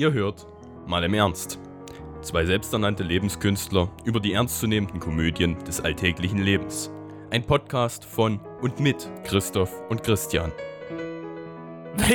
Ihr hört mal im Ernst. Zwei selbsternannte Lebenskünstler über die ernstzunehmenden Komödien des alltäglichen Lebens. Ein Podcast von und mit Christoph und Christian.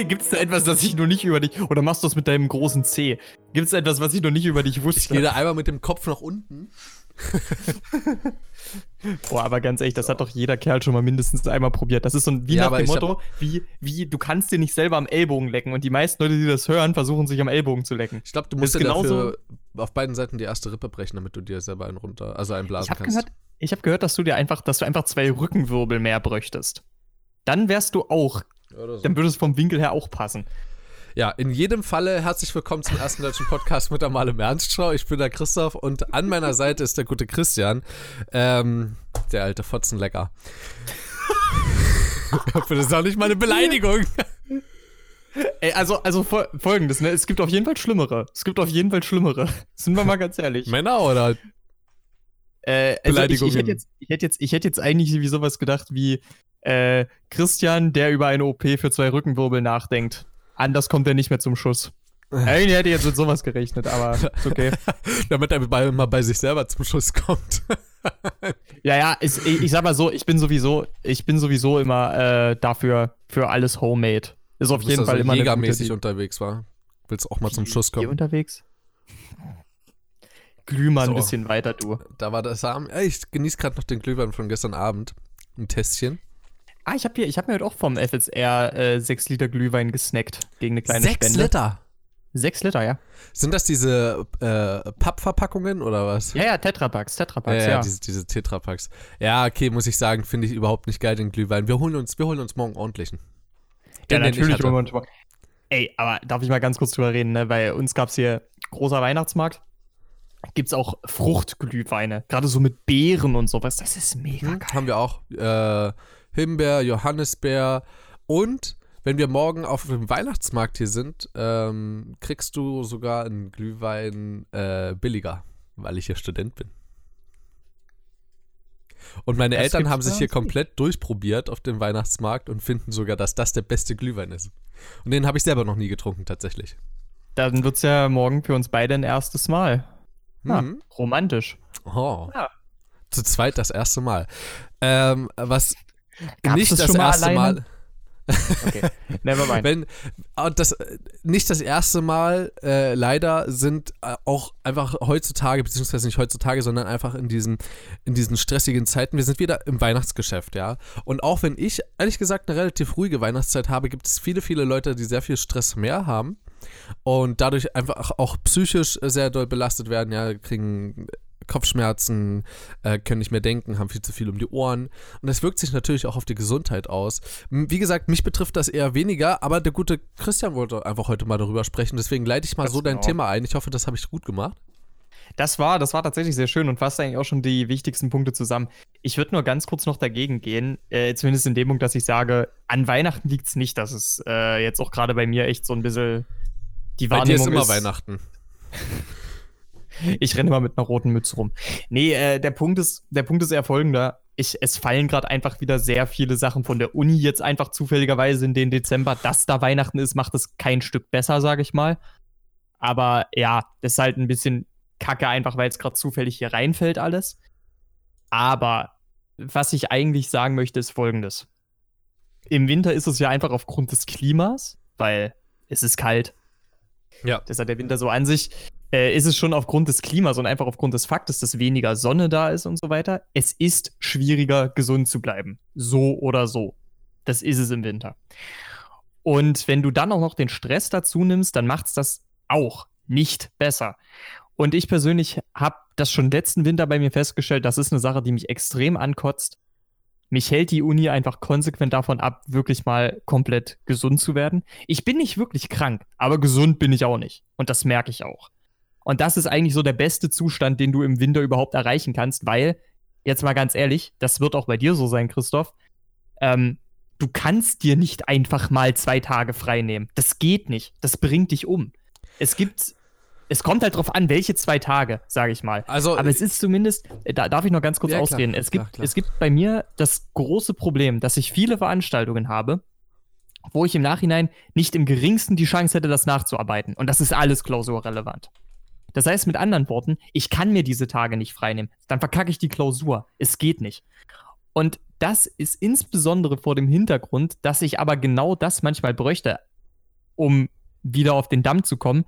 Gibt es da etwas, das ich noch nicht über dich. Oder machst du das mit deinem großen C? Gibt es etwas, was ich noch nicht über dich wusste? Ich gehe da einmal mit dem Kopf nach unten. Boah, aber ganz ehrlich, das hat doch jeder Kerl schon mal mindestens einmal probiert. Das ist so ein, wie Ja, nach dem Motto, wie, wie, du kannst dir nicht selber am Ellbogen lecken. Und die meisten Leute, die das hören, versuchen sich am Ellbogen zu lecken. Ich glaube, du musst dir genauso- dafür auf beiden Seiten die erste Rippe brechen, damit du dir selber einen runter, also einen blasen Ich habe kannst. gehört, ich hab gehört, dass du dir einfach, dass du einfach zwei Rückenwirbel mehr bräuchtest. Dann wärst du auch, so. dann würde es vom Winkel her auch passen. Ja, in jedem Falle herzlich willkommen zum ersten deutschen Podcast mit im Ernstschau. Ich bin der Christoph und an meiner Seite ist der gute Christian, ähm, der alte Fotzenlecker. Ich hoffe, das ist auch nicht mal eine Beleidigung. Ey, also, also fol- folgendes, ne? Es gibt auf jeden Fall Schlimmere. Es gibt auf jeden Fall Schlimmere. Sind wir mal ganz ehrlich. Männer oder? Äh, also ich, ich, Beleidigungen. hätte jetzt, ich, hätte jetzt, ich hätte jetzt eigentlich wie sowas gedacht wie äh, Christian, der über eine OP für zwei Rückenwirbel nachdenkt. Anders kommt er nicht mehr zum Schuss. Eigentlich hätte ich jetzt mit sowas gerechnet, aber ist okay. Damit er bei, mal bei sich selber zum Schuss kommt. Ja, ja, ich, ich sag mal so, ich bin sowieso, ich bin sowieso immer äh, dafür für alles Homemade. Ist auf Du jeden also Fall immer eine jägermäßig gute unterwegs war. Willst auch mal zum Schuss Hier kommen? unterwegs? Glüh mal ein So. bisschen weiter, du. Da war das. Ey, Ich genieße gerade noch den Glühwein von gestern Abend. Ein Tässchen. Ah, ich habe hier, ich habe mir heute auch vom FSR äh, 6 Liter Glühwein gesnackt gegen eine kleine Sechs Spende. Liter. 6 Liter, ja. Sind das diese äh, Pappverpackungen oder was? Ja, ja, Tetrapacks, Tetrapacks, ja, ja. ja, diese, diese Tetrapacks. Ja, okay, muss ich sagen, finde ich überhaupt nicht geil, den Glühwein. Wir holen uns, wir holen uns morgen ordentlichen. Ja, Den, ich natürlich. wollen wir uns mal- Ey, aber darf ich mal ganz kurz drüber reden, ne? Bei uns gab's hier großer Weihnachtsmarkt. Gibt's auch Fruchtglühweine. Gerade so mit Beeren und sowas. Das ist mega Hm, geil. haben wir auch. Äh, Himbeer, Johannisbeer und wenn wir morgen auf dem Weihnachtsmarkt hier sind, ähm, kriegst du sogar einen Glühwein äh, billiger, weil ich hier Student bin. Und meine Was Eltern haben sich hier komplett durchprobiert auf dem Weihnachtsmarkt und finden sogar, dass das der beste Glühwein ist. Und den habe ich selber noch nie getrunken, tatsächlich. Dann wird's ja morgen für uns beide ein erstes Mal. Ja, Mhm. romantisch. Oh. Ja. Zu zweit das erste Mal. Ähm, was Gab's nicht das das, schon mal erste alleine? Mal. Okay, never mind. Wenn und das nicht das erste Mal, äh, leider sind äh, auch einfach heutzutage, beziehungsweise nicht heutzutage, sondern einfach in diesen, in diesen stressigen Zeiten, wir sind wieder im Weihnachtsgeschäft, ja. Und auch wenn ich ehrlich gesagt eine relativ ruhige Weihnachtszeit habe, gibt es viele, viele Leute, die sehr viel Stress mehr haben und dadurch einfach auch psychisch sehr doll belastet werden, ja, kriegen Kopfschmerzen, äh, können nicht mehr denken, haben viel zu viel um die Ohren. Und das wirkt sich natürlich auch auf die Gesundheit aus. Wie gesagt, mich betrifft das eher weniger, aber der gute Christian wollte einfach heute mal darüber sprechen. Deswegen leite ich mal Das so dein genau. Thema ein. Ich hoffe, das habe ich gut gemacht. Das war, das war tatsächlich sehr schön und fasst eigentlich auch schon die wichtigsten Punkte zusammen. Ich würde nur ganz kurz noch dagegen gehen, äh, zumindest in dem Punkt, dass ich sage, an Weihnachten liegt es nicht, dass es äh, jetzt auch gerade bei mir echt so ein bisschen die Bei dir Wahrnehmung ist immer Weihnachten. Ich renne immer mit einer roten Mütze rum. Nee, äh, der Punkt ist, der Punkt ist eher folgender. Ich, es fallen gerade einfach wieder sehr viele Sachen von der Uni jetzt einfach zufälligerweise in den Dezember. Dass da Weihnachten ist, macht es kein Stück besser, sage ich mal. Aber ja, das ist halt ein bisschen kacke, einfach weil es gerade zufällig hier reinfällt alles. Aber was ich eigentlich sagen möchte, ist folgendes. Im Winter ist es ja einfach aufgrund des Klimas, weil es ist kalt. Ja. Das hat der Winter so an sich. Äh, ist es schon aufgrund des Klimas und einfach aufgrund des Faktes, dass weniger Sonne da ist und so weiter. Es ist schwieriger, gesund zu bleiben. So oder so. Das ist es im Winter. Und wenn du dann auch noch den Stress dazu nimmst, dann macht es das auch nicht besser. Und ich persönlich habe das schon letzten Winter bei mir festgestellt, das ist eine Sache, die mich extrem ankotzt. Mich hält die Uni einfach konsequent davon ab, wirklich mal komplett gesund zu werden. Ich bin nicht wirklich krank, aber gesund bin ich auch nicht. Und das merke ich auch. Und das ist eigentlich so der beste Zustand, den du im Winter überhaupt erreichen kannst, weil, jetzt mal ganz ehrlich, das wird auch bei dir so sein, Christoph, ähm, du kannst dir nicht einfach mal zwei Tage frei nehmen. Das geht nicht. Das bringt dich um. Es gibt, es kommt halt drauf an, welche zwei Tage, sage ich mal. Also, Aber es ist zumindest, äh, da darf ich noch ganz kurz Ja, klar, ausreden. Es, klar, gibt, klar. es gibt bei mir das große Problem, dass ich viele Veranstaltungen habe wo ich im Nachhinein nicht im geringsten die Chance hätte, das nachzuarbeiten. Und das ist alles klausurrelevant. Das heißt mit anderen Worten, ich kann mir diese Tage nicht freinehmen. Dann verkacke ich die Klausur. Es geht nicht. Und das ist insbesondere vor dem Hintergrund, dass ich aber genau das manchmal bräuchte, um wieder auf den Damm zu kommen,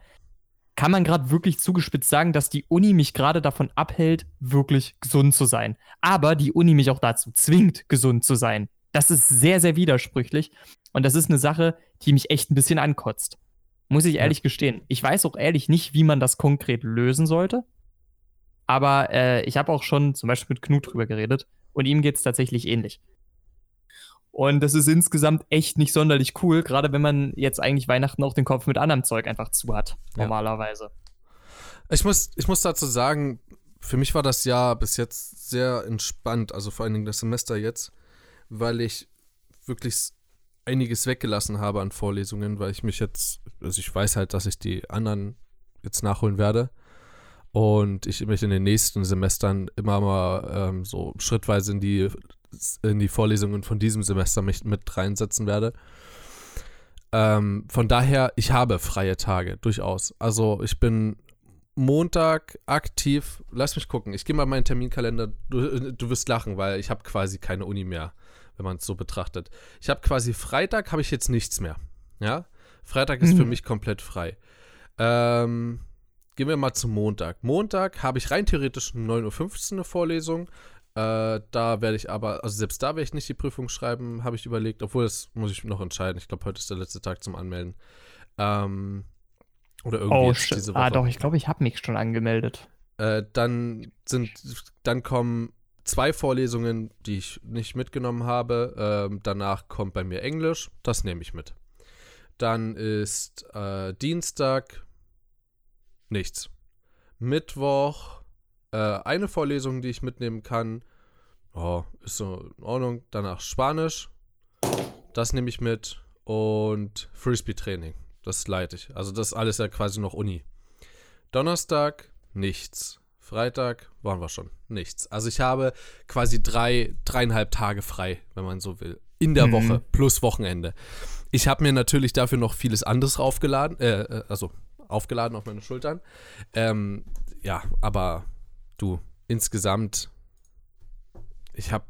kann man gerade wirklich zugespitzt sagen, dass die Uni mich gerade davon abhält, wirklich gesund zu sein. Aber die Uni mich auch dazu zwingt, gesund zu sein. Das ist sehr, sehr widersprüchlich. Und das ist eine Sache, die mich echt ein bisschen ankotzt. Muss ich ehrlich ja. gestehen. Ich weiß auch ehrlich nicht, wie man das konkret lösen sollte. Aber äh, ich habe auch schon zum Beispiel mit Knut drüber geredet. Und ihm geht es tatsächlich ähnlich. Und das ist insgesamt echt nicht sonderlich cool, gerade wenn man jetzt eigentlich Weihnachten auch den Kopf mit anderem Zeug einfach zu hat, normalerweise. Ja. Ich muss, ich muss dazu sagen, für mich war das Jahr bis jetzt sehr entspannt, also vor allen Dingen das Semester jetzt, weil ich wirklich einiges weggelassen habe an Vorlesungen, weil ich mich jetzt, also ich weiß halt, dass ich die anderen jetzt nachholen werde und ich mich in den nächsten Semestern immer mal ähm, so schrittweise in die in die Vorlesungen von diesem Semester mich mit reinsetzen werde. Ähm, von daher, ich habe freie Tage, durchaus. Also ich bin Montag aktiv. Lass mich gucken. Ich gehe mal meinen Terminkalender. Du, du wirst lachen, weil ich habe quasi keine Uni mehr, wenn man es so betrachtet. Ich habe quasi Freitag habe ich jetzt nichts mehr. Ja, Freitag ist mhm. für mich komplett frei. Ähm, gehen wir mal zum Montag. Montag habe ich rein theoretisch um 9.15 Uhr eine Vorlesung. Äh, da werde ich aber, also selbst da werde ich nicht die Prüfung schreiben, habe ich überlegt, obwohl das muss ich noch entscheiden. Ich glaube, heute ist der letzte Tag zum Anmelden. Ähm, oder irgendwie oh, diese ah, Woche. Ah, doch, ich glaube, ich habe mich schon angemeldet. Äh, dann sind, dann kommen zwei Vorlesungen, die ich nicht mitgenommen habe. Ähm, danach kommt bei mir Englisch, das nehme ich mit. Dann ist äh, Dienstag nichts. Mittwoch äh, eine Vorlesung, die ich mitnehmen kann. Oh, ist so in Ordnung. Danach Spanisch. Das nehme ich mit. Und Frisbee-Training. Das leite ich. Also das ist alles ja quasi noch Uni. Donnerstag nichts. Freitag waren wir schon. Nichts. Also ich habe quasi drei, dreieinhalb Tage frei, wenn man so will. In der mhm. Woche plus Wochenende. Ich habe mir natürlich dafür noch vieles anderes aufgeladen, äh, äh, also aufgeladen auf meine Schultern. Ähm, ja, aber du, insgesamt, ich habe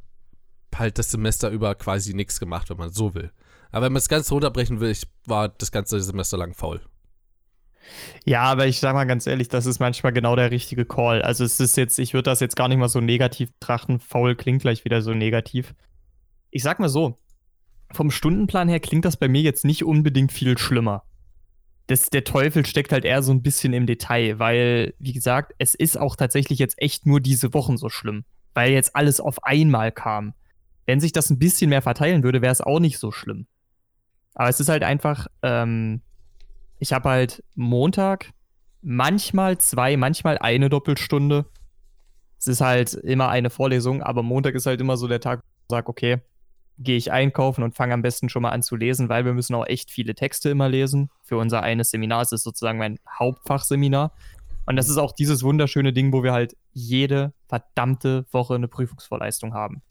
halt das Semester über quasi nichts gemacht, wenn man so will. Aber wenn man es ganz runterbrechen will, ich war das ganze Semester lang faul. Ja, aber ich sag mal ganz ehrlich, das ist manchmal genau der richtige Call. Also es ist jetzt, ich würde das jetzt gar nicht mal so negativ betrachten. Faul klingt gleich wieder so negativ. Ich sag mal so, vom Stundenplan her klingt das bei mir jetzt nicht unbedingt viel schlimmer das, der Teufel steckt halt eher so ein bisschen im Detail, weil, wie gesagt, es ist auch tatsächlich jetzt echt nur diese Wochen so schlimm, weil jetzt alles auf einmal kam. Wenn sich das ein bisschen mehr verteilen würde, wäre es auch nicht so schlimm. Aber es ist halt einfach, ähm, ich habe halt Montag manchmal zwei, manchmal eine Doppelstunde. Es ist halt immer eine Vorlesung, aber Montag ist halt immer so der Tag, wo ich sage, okay, gehe ich einkaufen und fange am besten schon mal an zu lesen, weil wir müssen auch echt viele Texte immer lesen. Für unser eines Seminar ist sozusagen mein Hauptfachseminar. Und das ist auch dieses wunderschöne Ding, wo wir halt jede verdammte Woche eine Prüfungsvorleistung haben.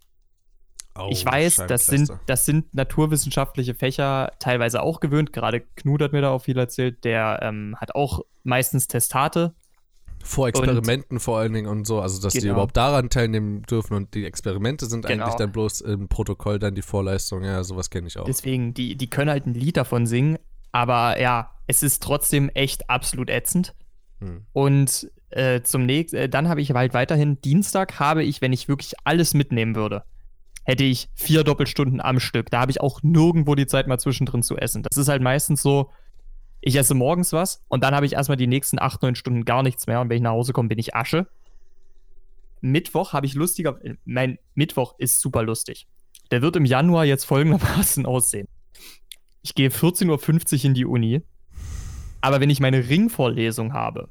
Oh, ich weiß, das sind, das sind naturwissenschaftliche Fächer teilweise auch gewöhnt. Gerade Knut hat mir da auch viel erzählt. Der ähm, hat auch meistens Testate vor Experimenten und, vor allen Dingen und so, also dass genau. die überhaupt daran teilnehmen dürfen und die Experimente sind genau. eigentlich dann bloß im Protokoll dann die Vorleistung, ja, sowas kenne ich auch. Deswegen, die, die können halt ein Lied davon singen, aber ja, es ist trotzdem echt absolut ätzend. Hm. Und äh, zum nächsten, äh, dann habe ich halt weiterhin Dienstag habe ich, wenn ich wirklich alles mitnehmen würde, hätte ich vier Doppelstunden am Stück. Da habe ich auch nirgendwo die Zeit mal zwischendrin zu essen. Das ist halt meistens so, ich esse morgens was und dann habe ich erstmal die nächsten acht, neun Stunden gar nichts mehr und wenn ich nach Hause komme, bin ich Asche. Mittwoch habe ich lustiger, mein Mittwoch ist super lustig. Der wird im Januar jetzt folgendermaßen aussehen. Ich gehe 14.50 Uhr in die Uni, aber wenn ich meine Ringvorlesung habe,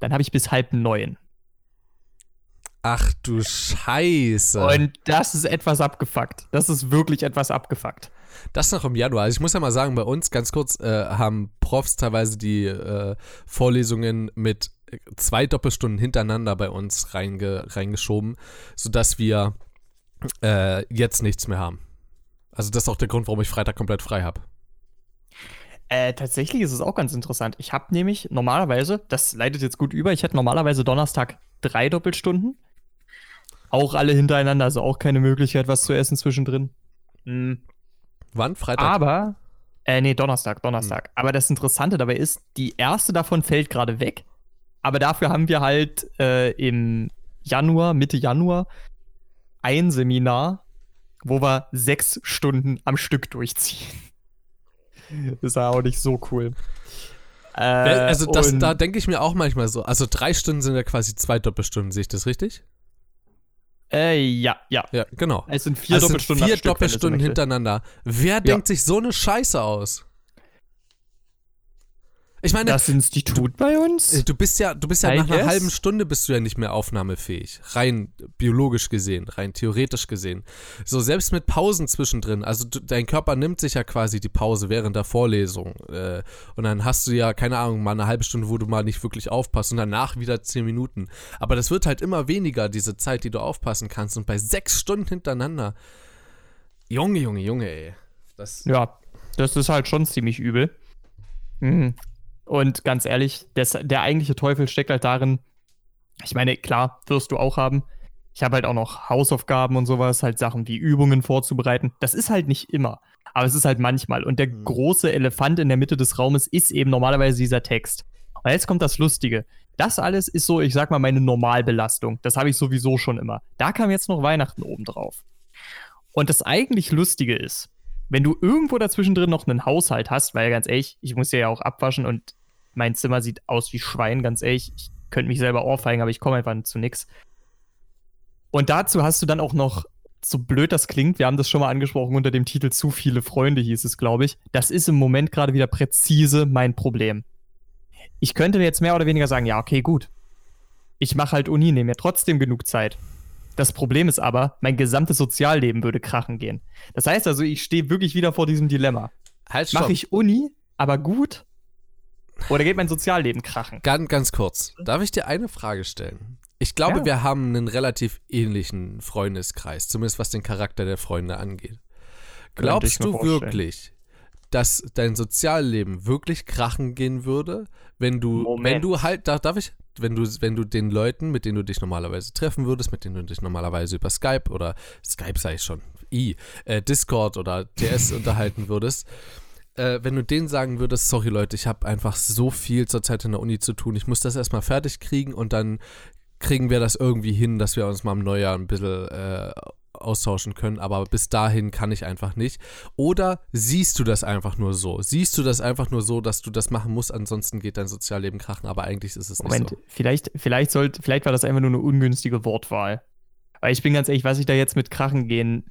dann habe ich bis halb neun. Ach du Scheiße. Und das ist etwas abgefuckt. Das ist wirklich etwas abgefuckt. Das noch im Januar. Also ich muss ja mal sagen, bei uns ganz kurz äh, haben Profs teilweise die äh, Vorlesungen mit zwei Doppelstunden hintereinander bei uns reinge reingeschoben, sodass wir äh, jetzt nichts mehr haben. Also das ist auch der Grund, warum ich Freitag komplett frei habe. Äh, tatsächlich ist es auch ganz interessant. Ich habe nämlich normalerweise, das leitet jetzt gut über, ich hätte normalerweise Donnerstag drei Doppelstunden. Auch alle hintereinander, also auch keine Möglichkeit, was zu essen zwischendrin. Hm. Wann? Freitag? Aber, äh, nee, Donnerstag, Donnerstag. Aber das Interessante dabei ist, die erste davon fällt gerade weg. Aber dafür haben wir halt äh, im Januar, Mitte Januar, ein Seminar, wo wir sechs Stunden am Stück durchziehen. Das war auch nicht so cool. Äh, also das, und- da denke ich mir auch manchmal so. Also drei Stunden sind ja quasi zwei Doppelstunden, sehe ich das richtig? Äh, ja, ja. Ja, genau. Es sind vier Also Doppelstunden. vier Doppelstunden hintereinander. Wer denkt sich so eine Scheiße aus? Ich meine, Das Institut bei uns? Äh, Du bist ja, du bist ja I nach einer guess. halben Stunde bist du ja nicht mehr aufnahmefähig. Rein biologisch gesehen, rein theoretisch gesehen. So, selbst mit Pausen zwischendrin, also du, dein Körper nimmt sich ja quasi die Pause während der Vorlesung. Äh, und dann hast du ja, keine Ahnung, mal eine halbe Stunde, wo du mal nicht wirklich aufpasst und danach wieder zehn Minuten. Aber das wird halt immer weniger, diese Zeit, die du aufpassen kannst. Und bei sechs Stunden hintereinander. Junge, Junge, Junge, ey. Das, Ja, das ist halt schon ziemlich übel. Mhm. Und ganz ehrlich, das, der eigentliche Teufel steckt halt darin, ich meine, klar, wirst du auch haben. Ich habe halt auch noch Hausaufgaben und sowas, halt Sachen wie Übungen vorzubereiten. Das ist halt nicht immer, aber es ist halt manchmal. Und der Mhm. große Elefant in der Mitte des Raumes ist eben normalerweise dieser Text. Und jetzt kommt das Lustige. Das alles ist so, ich sag mal, meine Normalbelastung. Das habe ich sowieso schon immer. Da kam jetzt noch Weihnachten obendrauf. Und das eigentlich Lustige ist, wenn du irgendwo dazwischen drin noch einen Haushalt hast, weil ganz ehrlich, ich muss ja auch abwaschen und mein Zimmer sieht aus wie Schwein, ganz ehrlich. Ich könnte mich selber ohrfeigen, aber ich komme einfach zu nix. Und dazu hast du dann auch noch, so blöd das klingt, wir haben das schon mal angesprochen unter dem Titel Zu viele Freunde hieß es, glaube ich. Das ist im Moment gerade wieder präzise mein Problem. Ich könnte mir jetzt mehr oder weniger sagen, ja, okay, gut. Ich mache halt Uni, nehme mir trotzdem genug Zeit. Das Problem ist aber, mein gesamtes Sozialleben würde krachen gehen. Das heißt also, ich stehe wirklich wieder vor diesem Dilemma. halt. Mache ich Uni, aber gut? Oder geht mein Sozialleben krachen? Ganz, ganz kurz. Darf ich dir eine Frage stellen? Ich glaube, Ja. wir haben einen relativ ähnlichen Freundeskreis, zumindest was den Charakter der Freunde angeht. Glaubst du wirklich, dass dein Sozialleben wirklich krachen gehen würde, wenn du, Moment. wenn du halt, darf, darf ich, wenn du, wenn du den Leuten, mit denen du dich normalerweise treffen würdest, mit denen du dich normalerweise über Skype oder Skype sag ich schon, i, äh, Discord oder TS unterhalten würdest, äh, wenn du denen sagen würdest, sorry Leute, ich habe einfach so viel zurzeit in der Uni zu tun, ich muss das erstmal fertig kriegen und dann kriegen wir das irgendwie hin, dass wir uns mal im Neujahr ein bisschen äh, austauschen können, aber bis dahin kann ich einfach nicht. Oder siehst du das einfach nur so? Siehst du das einfach nur so, dass du das machen musst, ansonsten geht dein Sozialleben krachen, aber eigentlich ist es nicht Moment, so. vielleicht, vielleicht, sollte, vielleicht war das einfach nur eine ungünstige Wortwahl. Weil ich bin ganz ehrlich, was ich da jetzt mit Krachen gehen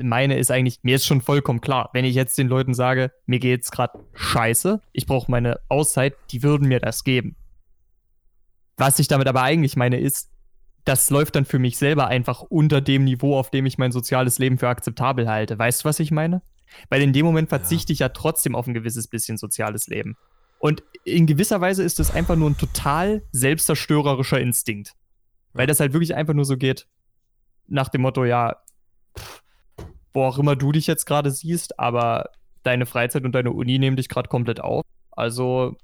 meine, ist eigentlich, mir ist schon vollkommen klar, wenn ich jetzt den Leuten sage, mir geht's gerade scheiße, ich brauche meine Auszeit, die würden mir das geben. Was ich damit aber eigentlich meine, ist, das läuft dann für mich selber einfach unter dem Niveau, auf dem ich mein soziales Leben für akzeptabel halte. Weißt du, was ich meine? Weil in dem Moment verzichte ich ja trotzdem auf ein gewisses bisschen soziales Leben. Und in gewisser Weise ist es einfach nur ein total selbstzerstörerischer Instinkt. Weil das halt wirklich einfach nur so geht, nach dem Motto, ja, pff, wo auch immer du dich jetzt gerade siehst, aber deine Freizeit und deine Uni nehmen dich gerade komplett auf. Also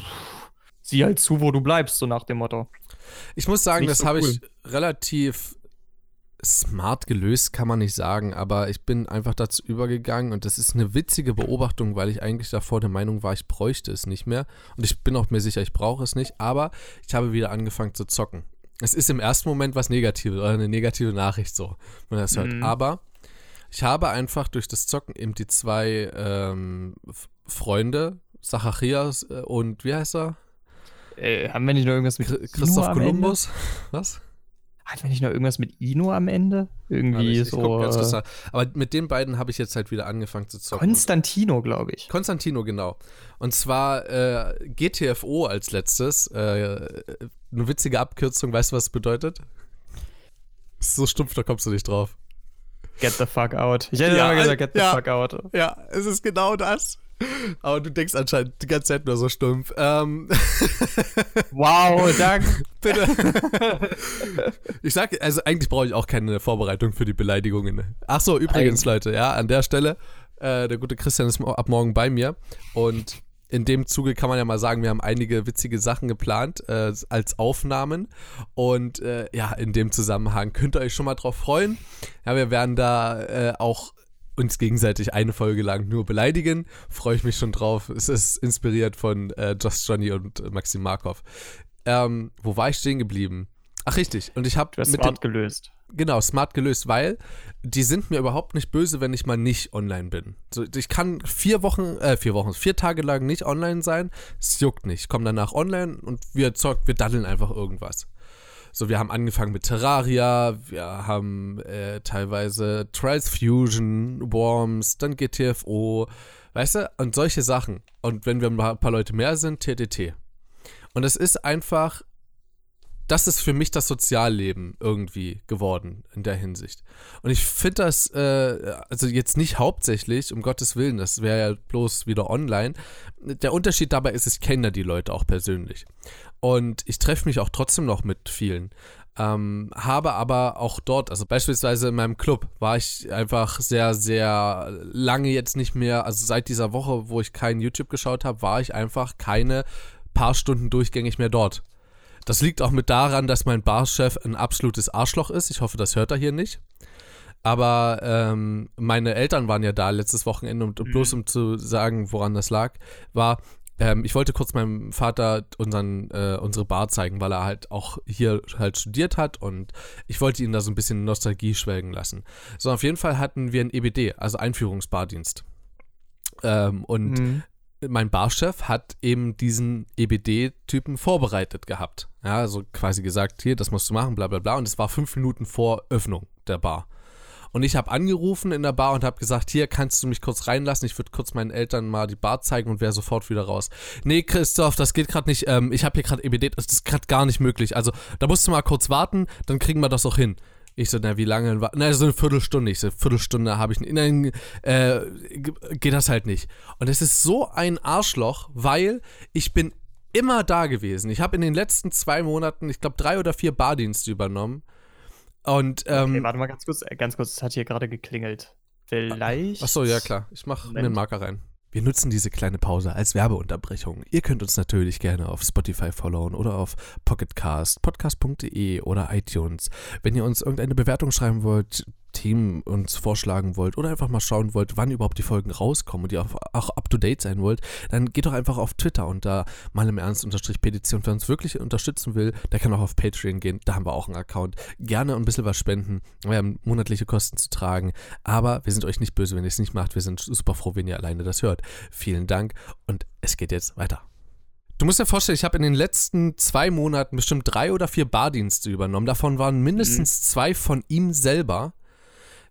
pff, sieh halt zu, wo du bleibst, so nach dem Motto. Ich muss sagen, das so habe cool. ich relativ smart gelöst, kann man nicht sagen, aber ich bin einfach dazu übergegangen und das ist eine witzige Beobachtung, weil ich eigentlich davor der Meinung war, ich bräuchte es nicht mehr und ich bin auch mir sicher, ich brauche es nicht, aber ich habe wieder angefangen zu zocken. Es ist im ersten Moment was Negatives oder eine negative Nachricht so, wenn man das hört, Mhm. aber ich habe einfach durch das Zocken eben die zwei ähm, Freunde, Zacharias äh, und wie heißt er? Äh, haben wir nicht noch irgendwas mit Christoph? Kolumbus? Was? Hatten wir nicht noch irgendwas mit Ino am Ende? Irgendwie ich, ich so. äh. Aber mit den beiden habe ich jetzt halt wieder angefangen zu zocken. Konstantino, glaube ich. Konstantino, genau. Und zwar äh, GTFO als letztes. Äh, eine witzige Abkürzung, weißt du, was es bedeutet? So stumpf, da kommst du nicht drauf. Get the fuck out. Ich hätte Ja, immer gesagt, get the ja. fuck out. Ja, es ist genau das. Aber du denkst anscheinend die ganze Zeit nur so stumpf. Ähm. Wow, danke. Bitte. ich sag, also eigentlich brauche ich auch keine Vorbereitung für die Beleidigungen. Ach so, übrigens, Leute, ja, an der Stelle, äh, der gute Christian ist ab morgen bei mir und in dem Zuge kann man ja mal sagen, wir haben einige witzige Sachen geplant äh, als Aufnahmen. Und äh, ja, in dem Zusammenhang könnt ihr euch schon mal drauf freuen. Ja, wir werden da äh, auch uns gegenseitig eine Folge lang nur beleidigen. Freue ich mich schon drauf. Es ist inspiriert von äh, Just Johnny und Maxim Markov. Ähm, wo war ich stehen geblieben? Ach, richtig. Und ich habe mit smart gelöst. Genau, smart gelöst, weil die sind mir überhaupt nicht böse, wenn ich mal nicht online bin. So, ich kann vier Wochen, äh, vier Wochen, vier Tage lang nicht online sein. Es juckt nicht. Ich komme danach online und wir zockt, wir daddeln einfach irgendwas. So, wir haben angefangen mit Terraria, wir haben äh, teilweise Trials Fusion, Worms, dann GTFO, weißt du, und solche Sachen. Und wenn wir ein paar Leute mehr sind, TTT. Und es ist einfach das ist für mich das Sozialleben irgendwie geworden in der Hinsicht. Und ich finde das, äh, also jetzt nicht hauptsächlich, um Gottes Willen, das wäre ja bloß wieder online. Der Unterschied dabei ist, ich kenne die Leute auch persönlich. Und ich treffe mich auch trotzdem noch mit vielen. Ähm, habe aber auch dort, also beispielsweise in meinem Club, war ich einfach sehr, sehr lange jetzt nicht mehr, also seit dieser Woche, wo ich kein YouTube geschaut habe, war ich einfach keine paar Stunden durchgängig mehr dort. Das liegt auch mit daran, dass mein Barchef ein absolutes Arschloch ist. Ich hoffe, das hört er hier nicht. Aber ähm, meine Eltern waren ja da letztes Wochenende und mhm. bloß um zu sagen, woran das lag, war, ähm, ich wollte kurz meinem Vater unseren, äh, unsere Bar zeigen, weil er halt auch hier halt studiert hat und ich wollte ihn da so ein bisschen Nostalgie schwelgen lassen. So, auf jeden Fall hatten wir ein EBD, also Einführungsbardienst. Ähm, und mhm mein Barchef hat eben diesen EBD-Typen vorbereitet gehabt. Ja, also quasi gesagt, hier, das musst du machen, bla bla bla. Und es war fünf Minuten vor Öffnung der Bar. Und ich habe angerufen in der Bar und habe gesagt, hier kannst du mich kurz reinlassen. Ich würde kurz meinen Eltern mal die Bar zeigen und wäre sofort wieder raus. Nee, Christoph, das geht gerade nicht. Ähm, ich habe hier gerade EBD, das ist gerade gar nicht möglich. Also da musst du mal kurz warten, dann kriegen wir das auch hin. Ich so, na, wie lange? Na, so eine Viertelstunde. Ich so, Viertelstunde habe ich. Nein, äh, geht das halt nicht. Und es ist so ein Arschloch, weil ich bin immer da gewesen. Ich habe in den letzten zwei Monaten, ich glaube, drei oder vier Bardienste übernommen. Und, ähm, okay, warte mal ganz kurz, äh, ganz kurz, es hat hier gerade geklingelt. Vielleicht. Achso, ja klar. Ich mache mir einen Marker rein. Wir nutzen diese kleine Pause als Werbeunterbrechung. Ihr könnt uns natürlich gerne auf Spotify followen oder auf Pocketcast, podcast.de oder iTunes. Wenn ihr uns irgendeine Bewertung schreiben wollt, Themen uns vorschlagen wollt oder einfach mal schauen wollt, wann überhaupt die Folgen rauskommen und ihr auch up to date sein wollt, dann geht doch einfach auf Twitter und da mal im Ernst unterstrich Petition. Wer uns wirklich unterstützen will, der kann auch auf Patreon gehen. Da haben wir auch einen Account. Gerne ein bisschen was spenden. Wir haben monatliche Kosten zu tragen. Aber wir sind euch nicht böse, wenn ihr es nicht macht. Wir sind super froh, wenn ihr alleine das hört. Vielen Dank und es geht jetzt weiter. Du musst dir vorstellen, ich habe in den letzten zwei Monaten bestimmt drei oder vier Bardienste übernommen. Davon waren mindestens mhm. zwei von ihm selber.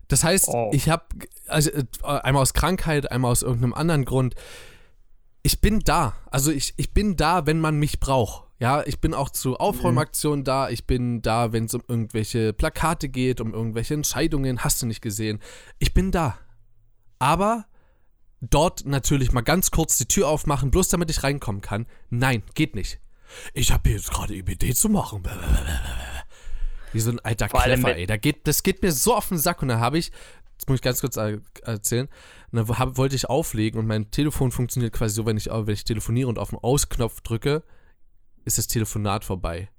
Das heißt, oh. ich habe also äh, einmal aus Krankheit, einmal aus irgendeinem anderen Grund. Ich bin da. Also ich, ich bin da, wenn man mich braucht. Ja, ich bin auch zu Aufräumaktionen mhm. da. Ich bin da, wenn es um irgendwelche Plakate geht, um irgendwelche Entscheidungen. Hast du nicht gesehen? Ich bin da. Aber dort natürlich mal ganz kurz die Tür aufmachen, bloß damit ich reinkommen kann. Nein, geht nicht. Ich habe hier jetzt gerade IBD zu machen. Wie so ein alter Vor Kleffer, ey. Da geht, das geht mir so auf den Sack und da habe ich, das muss ich ganz kurz erzählen, und da hab, wollte ich auflegen und mein Telefon funktioniert quasi so, wenn ich, wenn ich telefoniere und auf den Ausknopf drücke, ist das Telefonat vorbei.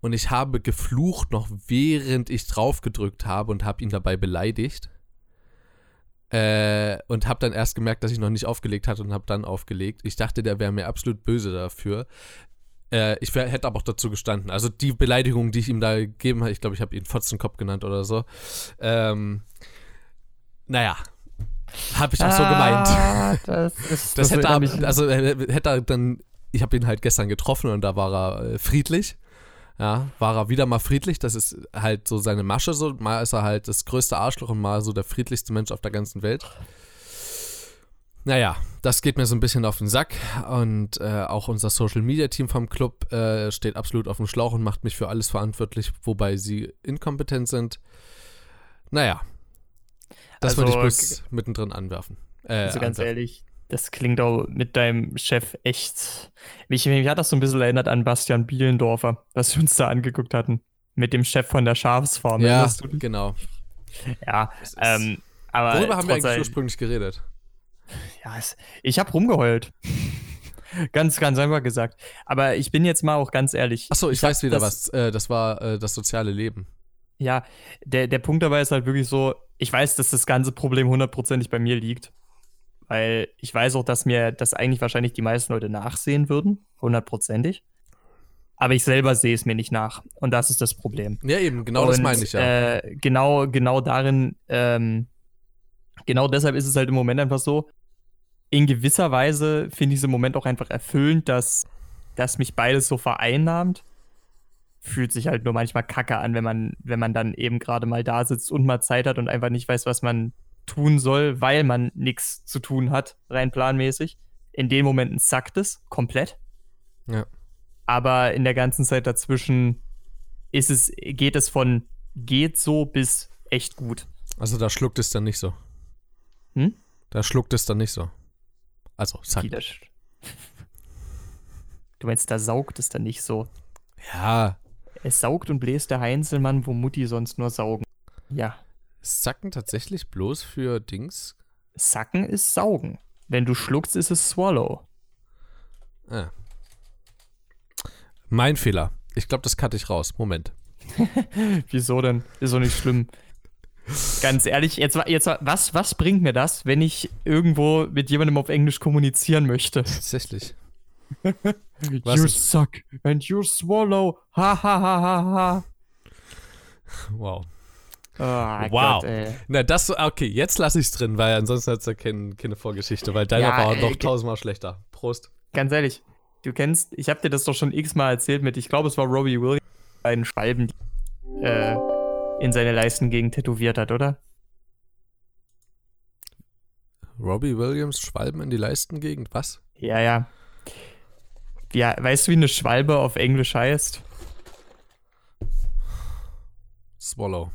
Und ich habe geflucht noch während ich drauf gedrückt habe und habe ihn dabei beleidigt. Äh, und habe dann erst gemerkt, dass ich noch nicht aufgelegt hatte und habe dann aufgelegt. Ich dachte, der wäre mir absolut böse dafür. Äh, ich wär, hätte aber auch dazu gestanden. Also die Beleidigung, die ich ihm da gegeben habe, ich glaube, ich habe ihn Fotzenkopf genannt oder so. Ähm, naja, habe ich auch ah, so gemeint. Das, ist, das, das hätte er, also hätte er dann, ich habe ihn halt gestern getroffen und da war er äh, friedlich. Ja, war er wieder mal friedlich. Das ist halt so seine Masche so. Mal ist er halt das größte Arschloch und mal so der friedlichste Mensch auf der ganzen Welt. Naja, das geht mir so ein bisschen auf den Sack und äh, auch unser Social Media Team vom Club äh, steht absolut auf dem Schlauch und macht mich für alles verantwortlich, wobei sie inkompetent sind. Naja, das also, würde ich bloß mittendrin anwerfen. Äh, also ganz anwerfen. ehrlich, Das klingt auch mit deinem Chef echt. Mich, mich hat das so ein bisschen erinnert an Bastian Bielendorfer, was wir uns da angeguckt hatten. Mit dem Chef von der Schafsfarm. Ja, genau. ja. Ähm, aber Worüber haben wir eigentlich ursprünglich geredet? Ja, es, ich habe rumgeheult. ganz, ganz einfach gesagt. Aber ich bin jetzt mal auch ganz ehrlich. Achso, ich, hab weiß wieder das, was. Äh, das war äh, das soziale Leben. Ja, der, der Punkt dabei ist halt wirklich so, ich weiß, dass das ganze Problem hundertprozentig bei mir liegt. Weil ich weiß auch, dass mir das eigentlich wahrscheinlich die meisten Leute nachsehen würden. Hundertprozentig. Aber ich selber sehe es mir nicht nach. Und das ist das Problem. Ja, eben, genau das Und, meine ich ja. Äh, genau, genau darin, ähm, genau deshalb ist es halt im Moment einfach so. In gewisser Weise finde ich es im Moment auch einfach erfüllend, dass, dass mich beides so vereinnahmt. Fühlt sich halt nur manchmal kacke an, wenn man, wenn man dann eben gerade mal da sitzt und mal Zeit hat und einfach nicht weiß, was man tun soll, weil man nichts zu tun hat, rein planmäßig. In den Momenten zackt es komplett. Ja. Aber in der ganzen Zeit dazwischen ist es, geht es von geht so bis echt gut. Also da schluckt es dann nicht so. Hm? Da schluckt es dann nicht so. Also, Sch- Du meinst, da saugt es dann nicht so. Ja, Es saugt und bläst der Heinzelmann, wo Mutti sonst nur saugen. Ja, Sacken tatsächlich bloß für Dings? sacken ist saugen. Wenn du schluckst, ist es swallow. Ah. Mein Fehler. Ich glaube, das cutte ich raus. Moment. Wieso denn? Ist doch nicht schlimm. Ganz ehrlich, jetzt, jetzt wa- was, was bringt mir das, wenn ich irgendwo mit jemandem auf Englisch kommunizieren möchte? Tatsächlich. You suck and you swallow. Ha ha ha ha ha. Wow. Ah, Wow. Gott. Na, das, okay, jetzt lasse ich es drin, weil ansonsten hat es ja kein, keine Vorgeschichte, weil deiner Ja, war äh, noch ge- tausendmal schlechter. Prost. Ganz ehrlich, du kennst, ich habe dir das doch schon x-mal erzählt mit, ich glaube, es war Robbie Williams, einen Schwalben, äh, in seine Leistengegend tätowiert hat, oder? Robbie Williams, Schwalben in die Leistengegend, was? Ja, ja. Ja, weißt du, wie eine Schwalbe auf Englisch heißt? Swallow.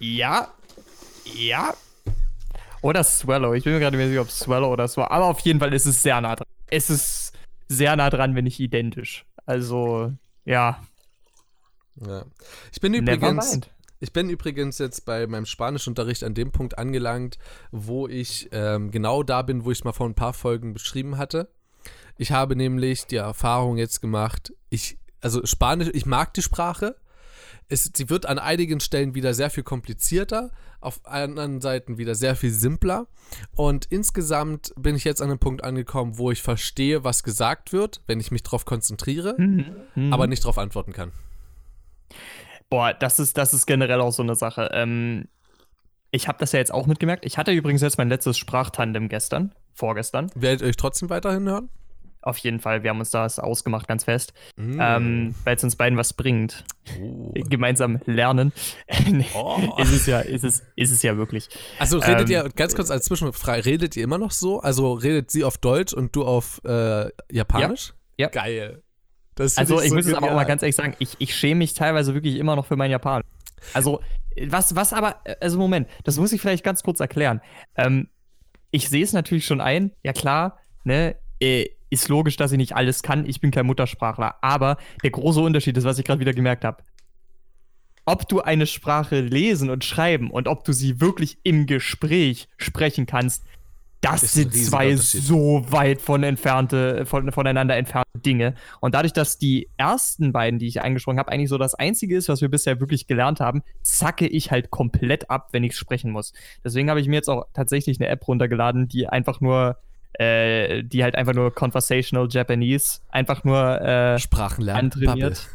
Ja. Ja. Oder Swallow. Ich bin mir gerade nicht sicher, ob Swallow oder Swallow. Aber auf jeden Fall ist es sehr nah dran. Es ist sehr nah dran, wenn nicht identisch. Also, ja. Ja. Ich bin übrigens, ich bin übrigens jetzt bei meinem Spanischunterricht an dem Punkt angelangt, wo ich ähm, genau da bin, wo ich es mal vor ein paar Folgen beschrieben hatte. Ich habe nämlich die Erfahrung jetzt gemacht, ich, also Spanisch, ich mag die Sprache. Es, sie wird an einigen Stellen wieder sehr viel komplizierter, auf anderen Seiten wieder sehr viel simpler. Und insgesamt bin ich jetzt an einem Punkt angekommen, wo ich verstehe, was gesagt wird, wenn ich mich darauf konzentriere, Mhm. Mhm. aber nicht darauf antworten kann. Boah, das ist, das ist generell auch so eine Sache. Ähm, ich habe das ja jetzt auch mitgemerkt. Ich hatte übrigens jetzt mein letztes Sprachtandem gestern, vorgestern. Werdet ihr euch trotzdem weiterhin hören? Auf jeden Fall, wir haben uns das ausgemacht, ganz fest. Mm. Ähm, weil es uns beiden was bringt. Oh. Gemeinsam lernen. Oh. ist es ja, ist es, ist es ja wirklich. Also redet Ähm, ihr, ganz kurz als Zwischenfrage, redet ihr immer noch so? Also redet sie auf Deutsch und du auf äh, Japanisch? Ja. Geil. Das Also ich so muss es aber auch mal ganz ehrlich sagen, ich, ich schäme mich teilweise wirklich immer noch für mein Japan. Also, was, was aber, also Moment, das muss ich vielleicht ganz kurz erklären. Ähm, ich sehe es natürlich schon ein, ja klar, ne, äh, ist logisch, dass ich nicht alles kann, ich bin kein Muttersprachler, aber der große Unterschied ist, was ich gerade wieder gemerkt habe. Ob du eine Sprache lesen und schreiben und ob du sie wirklich im Gespräch sprechen kannst, das Ist sind zwei so weit von entfernte, von, voneinander entfernte Dinge. Und dadurch, dass die ersten beiden, die ich angesprochen habe, eigentlich so das Einzige ist, was wir bisher wirklich gelernt haben, zacke ich halt komplett ab, wenn ich sprechen muss. Deswegen habe ich mir jetzt auch tatsächlich eine App runtergeladen, die einfach nur, äh, die halt einfach nur Conversational Japanese, einfach nur äh, Sprachen lernen. antrainiert.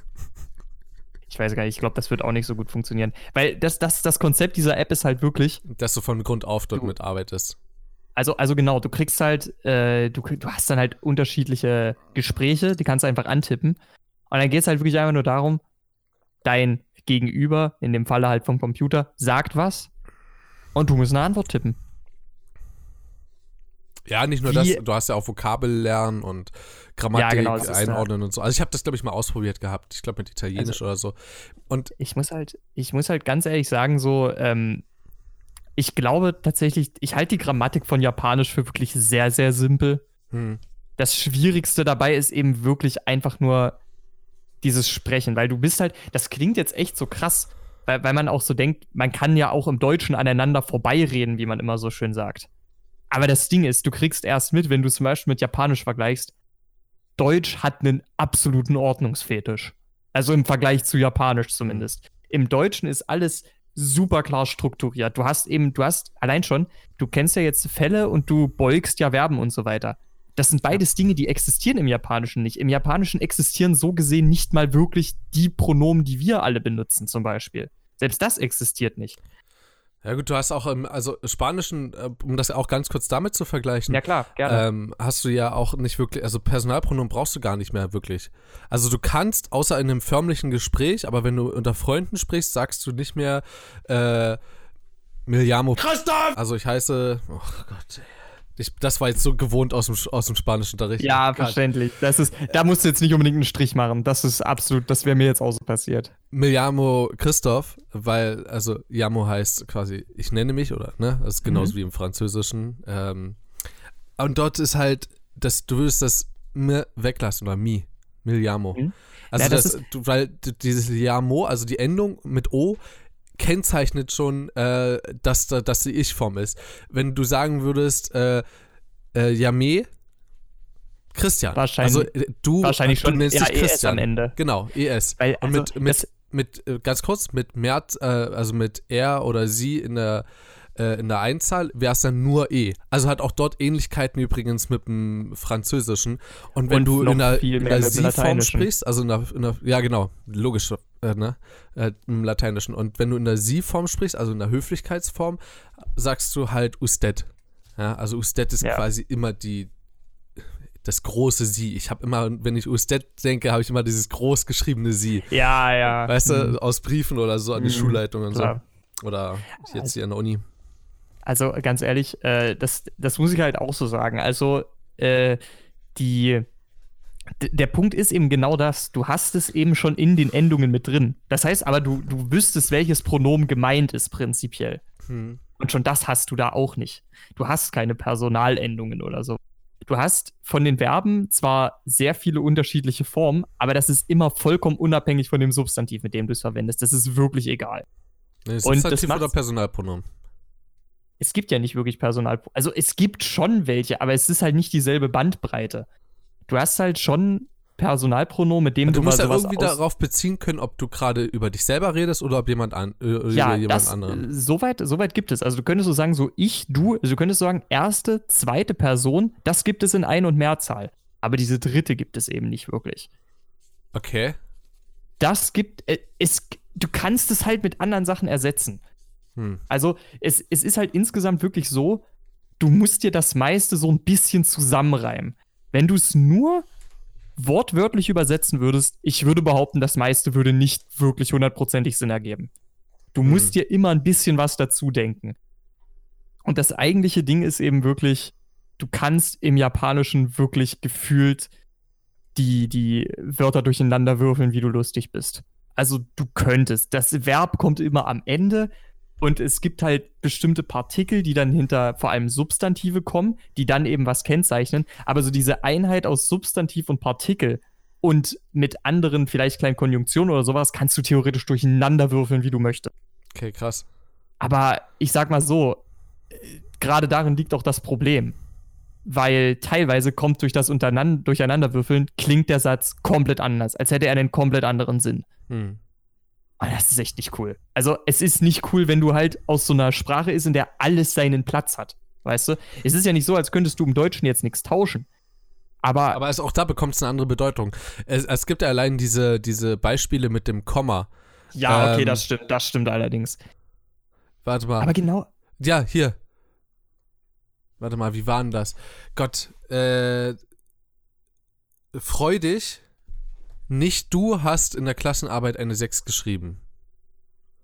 Ich weiß gar nicht, ich glaube, das wird auch nicht so gut funktionieren. Weil das, das, das Konzept dieser App ist halt wirklich. Dass du von Grund auf dort Du- mitarbeitest. also, also genau, du kriegst halt, äh, du, du hast dann halt unterschiedliche Gespräche, die kannst du einfach antippen. Und dann geht es halt wirklich einfach nur darum, dein Gegenüber, in dem Falle halt vom Computer, sagt was und du musst eine Antwort tippen. Ja, nicht nur das, du hast ja auch Vokabel lernen und Grammatik Ja, genau, einordnen und so. Also ich habe das, glaube ich, mal ausprobiert gehabt. Ich glaube mit Italienisch Also oder so. Und Ich muss halt, ich muss halt ganz ehrlich sagen, so, ähm, ich glaube tatsächlich, ich halte die Grammatik von Japanisch für wirklich sehr, sehr simpel. Hm. Das Schwierigste dabei ist eben wirklich einfach nur dieses Sprechen, weil du bist halt, das klingt jetzt echt so krass, weil, weil man auch so denkt, man kann ja auch im Deutschen aneinander vorbeireden, wie man immer so schön sagt. Aber das Ding ist, du kriegst erst mit, wenn du zum Beispiel mit Japanisch vergleichst, Deutsch hat einen absoluten Ordnungsfetisch. Also im Vergleich zu Japanisch zumindest. Im Deutschen ist alles super klar strukturiert. Du hast eben, du hast allein schon, du kennst ja jetzt Fälle und du beugst ja Verben und so weiter. Das sind beides Dinge, die existieren im Japanischen nicht. Im Japanischen existieren so gesehen nicht mal wirklich die Pronomen, die wir alle benutzen, zum Beispiel. Selbst das existiert nicht. Ja gut, du hast auch im also Spanischen, äh, um das auch ganz kurz damit zu vergleichen, Ja, klar, gerne. ähm, hast du ja auch nicht wirklich, also Personalpronomen brauchst du gar nicht mehr wirklich. Also du kannst, außer in einem förmlichen Gespräch, aber wenn du unter Freunden sprichst, sagst du nicht mehr äh, Miljamo. Christoph! Also ich heiße, oh Gott, ey. Ich, das war jetzt so gewohnt aus dem, aus dem Spanischunterricht. ja, verständlich. Das ist, da musst du jetzt nicht unbedingt einen Strich machen. Das ist absolut, das wäre mir jetzt auch so passiert. Miljamo Christoph, weil, also Yamo heißt quasi, ich nenne mich, oder, ne? Das ist genauso Mhm. wie im Französischen. Ähm, und dort ist halt, das, du würdest das mir weglassen, oder mi, Miljamo. Mhm. Also Ja, das das, du, weil dieses Yamo, also die Endung mit O, kennzeichnet schon, äh, dass, da- dass die Ich-Form ist. Wenn du sagen würdest, äh, äh, Christian. Wahrscheinlich- Also äh, du, Wahrscheinlich du nennst ja, dich ES Christian. am Ende. Genau, ES. Weil, Und also, mit, mit, das- mit, äh, ganz kurz, mit Mert, äh, also mit er oder sie in der, äh, in der Einzahl wäre es dann nur E. Also hat auch dort Ähnlichkeiten übrigens mit dem Französischen. Und wenn Und du in der, in der Sie-Form sprichst, also in der, in der, ja genau, logisch, äh, ne, äh, im Lateinischen. Und wenn du in der Sie-Form sprichst, also in der Höflichkeitsform, sagst du halt usted. Ja, also usted ist Ja. quasi immer die, das große Sie. Ich habe immer, wenn ich usted denke, habe ich immer dieses groß geschriebene Sie. Ja, ja. Weißt du, aus Briefen oder so an die Mhm, Schulleitung und klar. so. Oder jetzt hier an der Uni. Also ganz ehrlich, äh, das, das muss ich halt auch so sagen. Also äh, die, der Punkt ist eben genau das. Du hast es eben schon in den Endungen mit drin. Das heißt aber, du, du wüsstest, welches Pronomen gemeint ist prinzipiell. Hm. Und schon das hast du da auch nicht. Du hast keine Personalendungen oder so. Du hast von den Verben zwar sehr viele unterschiedliche Formen, aber das ist immer vollkommen unabhängig von dem Substantiv, mit dem du es verwendest. Das ist wirklich egal. Nee, Und das Substantiv macht's- oder Personalpronomen? Es gibt ja nicht wirklich Personal. Also es gibt schon welche, aber es ist halt nicht dieselbe Bandbreite. Du hast halt schon Personalpronomen, mit dem Du du, musst mal ja irgendwie darauf beziehen können, ob du gerade über dich selber redest oder ob jemand an, äh, ja, jemand das, anderen. äh, soweit, soweit gibt es. Also du könntest so sagen, so ich, du, also du könntest sagen, erste, zweite Person, das gibt es in Ein- und Mehrzahl. Aber diese dritte gibt es eben nicht wirklich. Okay. Das gibt, äh, es, du kannst es halt mit anderen Sachen ersetzen. Hm. Also es, es ist halt insgesamt wirklich so, du musst dir das meiste so ein bisschen zusammenreimen. Wenn du es nur wortwörtlich übersetzen würdest, ich würde behaupten, das meiste würde nicht wirklich hundertprozentig Sinn ergeben. Du Hm. musst dir immer ein bisschen was dazu denken. Und das eigentliche Ding ist eben wirklich, du kannst im Japanischen wirklich gefühlt die, die Wörter durcheinander würfeln, wie du lustig bist. Also du könntest. Das Verb kommt immer am Ende und es gibt halt bestimmte Partikel, die dann hinter vor allem Substantive kommen, die dann eben was kennzeichnen. Aber so diese Einheit aus Substantiv und Partikel und mit anderen vielleicht kleinen Konjunktionen oder sowas kannst du theoretisch durcheinander würfeln, wie du möchtest. Okay, krass. Aber ich sag mal so, äh, gerade darin liegt auch das Problem. Weil teilweise kommt durch das Durcheinanderwürfeln, klingt der Satz komplett anders, als hätte er einen komplett anderen Sinn. Hm. Aber das ist echt nicht cool. Also, es ist nicht cool, wenn du halt aus so einer Sprache ist, in der alles seinen Platz hat. Weißt du? Es ist ja nicht so, als könntest du im Deutschen jetzt nichts tauschen. Aber, Aber es, auch da bekommt es eine andere Bedeutung. Es, es gibt ja allein diese, diese Beispiele mit dem Komma. ja, okay, ähm, das stimmt, das stimmt allerdings. Warte mal. Aber genau, Ja, hier. Warte mal, wie war denn das? Gott, äh, freu dich. Nicht du hast in der Klassenarbeit eine 6 geschrieben.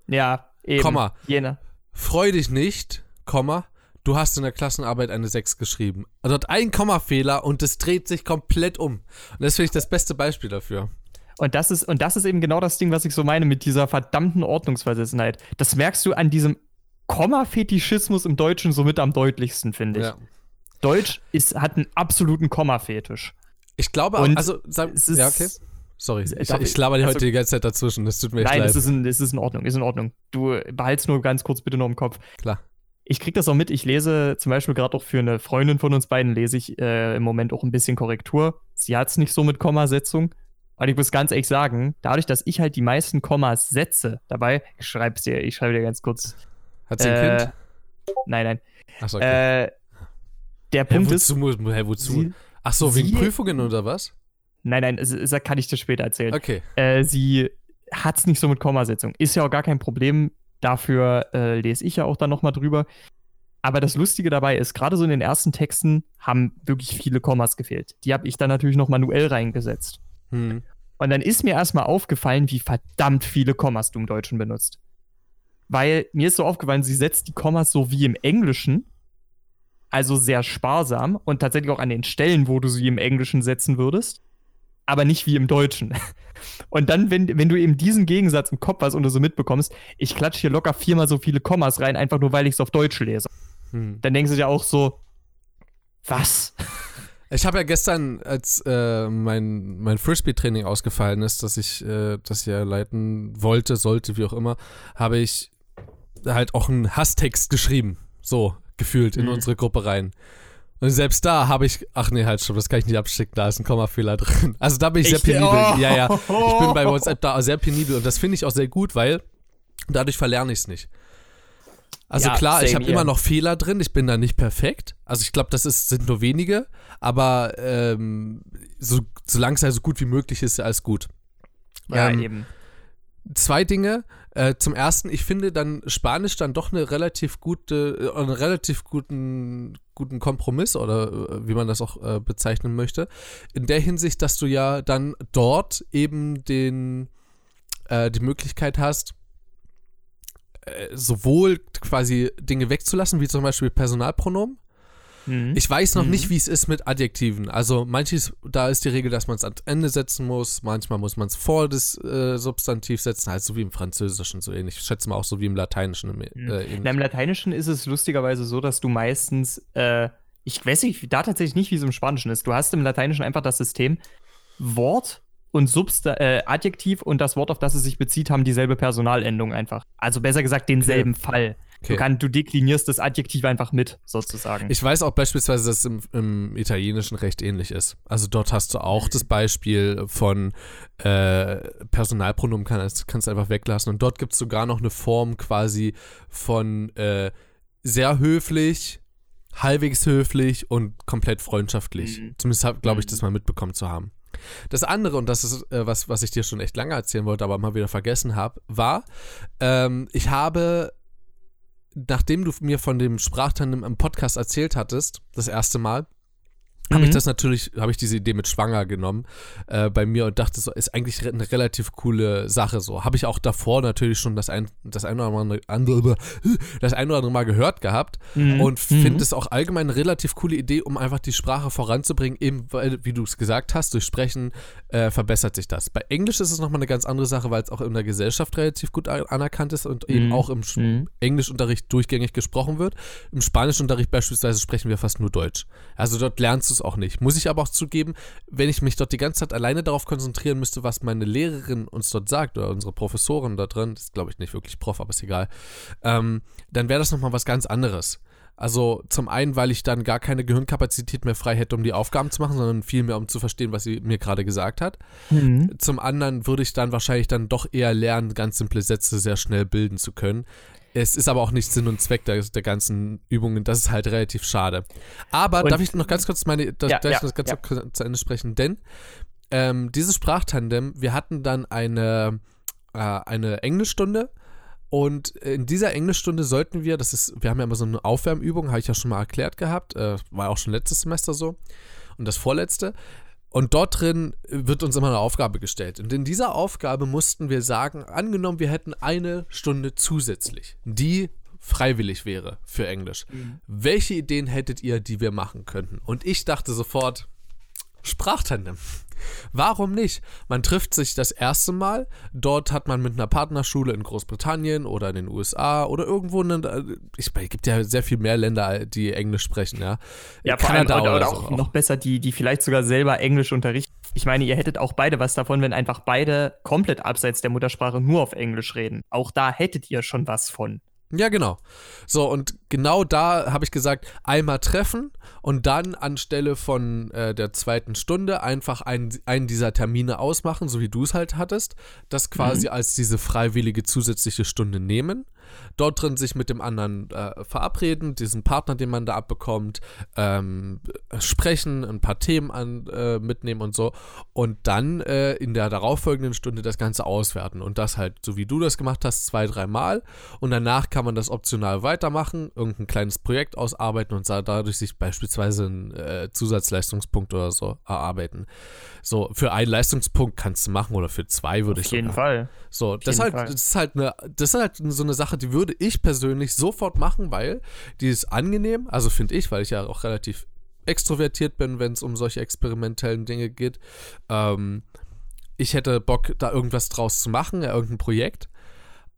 ja, eben. Komma. Jener. Freu dich nicht, Komma. Du hast in der Klassenarbeit eine 6 geschrieben. Also hat ein Kommafehler und es dreht sich komplett um. Und das finde ich das beste Beispiel dafür. Und das, ist, und das ist eben genau das Ding, was ich so meine mit dieser verdammten Ordnungsversessenheit. Das merkst du an diesem Komma-Fetischismus im Deutschen somit am deutlichsten, finde ich. Ja. Deutsch ist, hat einen absoluten Komma-Fetisch. Ich glaube, Und also, sag, es ist- ja, okay. Sorry, ich, ich laber dir also- heute die ganze Zeit dazwischen. Das tut mir echt Nein, leid. es ist, in, es ist in Ordnung, ist in Ordnung. Du behalt's nur ganz kurz bitte noch im Kopf. Klar. Ich krieg das auch mit. Ich lese zum Beispiel gerade auch für eine Freundin von uns beiden, lese ich äh, im Moment auch ein bisschen Korrektur. Sie hat's nicht so mit Kommasetzung. Und ich muss ganz ehrlich sagen, dadurch, dass ich halt die meisten Kommas setze, dabei, ich schreib's dir, ich schreibe dir ganz kurz. Hat sie ein äh, Kind? Nein, nein. Achso, okay. Äh, der Punkt ist. wozu, muss- hä, wozu? Sie, Ach so, wegen Prüfungen oder was? Nein, nein, es, es, kann ich dir später erzählen. Okay. Äh, sie hat's nicht so mit Kommasetzung. Ist ja auch gar kein Problem. Dafür äh, lese ich ja auch dann nochmal drüber. Aber das Lustige dabei ist, gerade so in den ersten Texten haben wirklich viele Kommas gefehlt. Die habe ich dann natürlich noch manuell reingesetzt. Hm. Und dann ist mir erstmal aufgefallen, wie verdammt viele Kommas du im Deutschen benutzt. Weil mir ist so aufgefallen, sie setzt die Kommas so wie im Englischen, also sehr sparsam und tatsächlich auch an den Stellen, wo du sie im Englischen setzen würdest, aber nicht wie im Deutschen. Und dann, wenn, wenn du eben diesen Gegensatz im Kopf hast und du so mitbekommst, ich klatsche hier locker viermal so viele Kommas rein, einfach nur weil ich es auf Deutsch lese. Hm. Dann denkst du dir auch so, was? Ich habe ja gestern, als äh, mein, mein Frisbee-Training ausgefallen ist, dass ich äh, das ja leiten wollte, sollte, wie auch immer, habe ich halt auch einen Hasstext geschrieben. So, gefühlt in Mhm. unsere Gruppe rein. Und selbst da habe ich, ach nee, halt schon, das kann ich nicht abschicken, da ist ein Kommafehler drin. Also da bin ich sehr Echt? penibel. Oh. Ja, ja. Ich bin bei WhatsApp da sehr penibel und das finde ich auch sehr gut, weil dadurch verlerne ich es nicht. Also Ja, klar, ich habe immer noch Fehler drin, ich bin da nicht perfekt. Also ich glaube, das ist, sind nur wenige, aber ähm, so, solange es halt so gut wie möglich ist, ist alles gut. Ja, Ähm, eben. Zwei Dinge. Äh, zum ersten, ich finde dann Spanisch dann doch eine relativ gute, äh, einen relativ guten, guten Kompromiss oder äh, wie man das auch äh, bezeichnen möchte. In der Hinsicht, dass du ja dann dort eben den, die Möglichkeit hast, sowohl quasi Dinge wegzulassen, wie zum Beispiel Personalpronomen, Mhm. ich weiß noch Mhm. nicht, wie es ist mit Adjektiven. Also manches, da ist die Regel, dass man es ans Ende setzen muss. Manchmal muss man es vor das äh, Substantiv setzen, halt so wie im Französischen so ähnlich. Ich schätze mal auch so wie im Lateinischen. im- Mhm. Äh, ähnlich. Na, Im Lateinischen ist es lustigerweise so, dass du meistens, äh, ich weiß nicht, da tatsächlich nicht, wie es im Spanischen ist. Du hast im Lateinischen einfach das System, Wort und Substa äh, Adjektiv und das Wort, auf das es sich bezieht, haben dieselbe Personalendung einfach. Also besser gesagt denselben Fall. Okay. Du, kann, du deklinierst das Adjektiv einfach mit, sozusagen. Ich weiß auch beispielsweise, dass es im, im Italienischen recht ähnlich ist. Also dort hast du auch das Beispiel von äh, Personalpronomen, kannst, kannst du einfach weglassen. Und dort gibt es sogar noch eine Form quasi von äh, sehr höflich, halbwegs höflich und komplett freundschaftlich. Mhm. Zumindest glaube ich, Mhm. das mal mitbekommen zu haben. Das andere, und das ist äh, was, was ich dir schon echt lange erzählen wollte, aber mal wieder vergessen habe, war, ähm, ich habe nachdem du mir von dem Sprachtandem im Podcast erzählt hattest, das erste Mal, habe ich Mhm. das natürlich, habe ich diese Idee mit schwanger genommen äh, bei mir und dachte so, ist eigentlich eine relativ coole Sache so. Habe ich auch davor natürlich schon das ein, das ein oder andere, andere, das ein oder andere Mal gehört gehabt Mhm. und Mhm. finde es auch allgemein eine relativ coole Idee, um einfach die Sprache voranzubringen, eben weil, wie du es gesagt hast, durch Sprechen äh, verbessert sich das. Bei Englisch ist es nochmal eine ganz andere Sache, weil es auch in der Gesellschaft relativ gut anerkannt ist und eben Mhm. auch im Mhm. Englischunterricht durchgängig gesprochen wird. Im Spanischunterricht beispielsweise sprechen wir fast nur Deutsch. Also dort lernst du es auch nicht. Muss ich aber auch zugeben, wenn ich mich dort die ganze Zeit alleine darauf konzentrieren müsste, was meine Lehrerin uns dort sagt oder unsere Professorin da drin, das ist glaube ich nicht wirklich Prof, aber ist egal, ähm, dann wäre das nochmal was ganz anderes. Also zum einen, weil ich dann gar keine Gehirnkapazität mehr frei hätte, um die Aufgaben zu machen, sondern vielmehr, um zu verstehen, was sie mir gerade gesagt hat. Mhm. Zum anderen würde ich dann wahrscheinlich dann doch eher lernen, ganz simple Sätze sehr schnell bilden zu können. Es ist aber auch nicht Sinn und Zweck der, der ganzen Übungen. Das ist halt relativ schade. Aber Und- darf ich noch ganz kurz meine, das, Ja, darf ich ja, noch ganz ja. kurz zu Ende sprechen? Denn ähm, dieses Sprachtandem, wir hatten dann eine, äh, eine Englischstunde und in dieser Englischstunde sollten wir, das ist, wir haben ja immer so eine Aufwärmübung, habe ich ja schon mal erklärt gehabt, äh, war auch schon letztes Semester so und das vorletzte. Und dort drin wird uns immer eine Aufgabe gestellt. Und in dieser Aufgabe mussten wir sagen, angenommen, wir hätten eine Stunde zusätzlich, die freiwillig wäre für Englisch. Welche Ideen hättet ihr, die wir machen könnten? Und ich dachte sofort, Sprachtandem. Warum nicht? Man trifft sich das erste Mal. Dort hat man mit einer Partnerschule in Großbritannien oder in den USA oder irgendwo. Eine, ich, es gibt ja sehr viel mehr Länder, die Englisch sprechen, ja. Ja, allem, oder, oder auch, so. noch besser, die, die vielleicht sogar selber Englisch unterrichten. Ich meine, ihr hättet auch beide was davon, wenn einfach beide komplett abseits der Muttersprache nur auf Englisch reden. Auch da hättet ihr schon was von. Ja, genau. So, und genau da habe ich gesagt, einmal treffen und dann anstelle von äh, der zweiten Stunde einfach einen, einen dieser Termine ausmachen, so wie du es halt hattest, das quasi mhm. als diese freiwillige zusätzliche Stunde nehmen dort drin sich mit dem anderen äh, verabreden, diesen Partner, den man da abbekommt, ähm, sprechen, ein paar Themen an, äh, mitnehmen und so und dann äh, in der darauffolgenden Stunde das Ganze auswerten und das halt, so wie du das gemacht hast, zwei, dreimal und danach kann man das optional weitermachen, irgendein kleines Projekt ausarbeiten und dadurch sich beispielsweise einen äh, Zusatzleistungspunkt oder so erarbeiten. So, für einen Leistungspunkt kannst du machen oder für zwei würde ich sagen. Auf jeden Fall. So, das, halt, das ist halt eine, das ist halt so eine Sache, die würde ich persönlich sofort machen, weil die ist angenehm, also finde ich, weil ich ja auch relativ extrovertiert bin, wenn es um solche experimentellen Dinge geht. Ähm, ich hätte Bock, da irgendwas draus zu machen, ja, irgendein Projekt.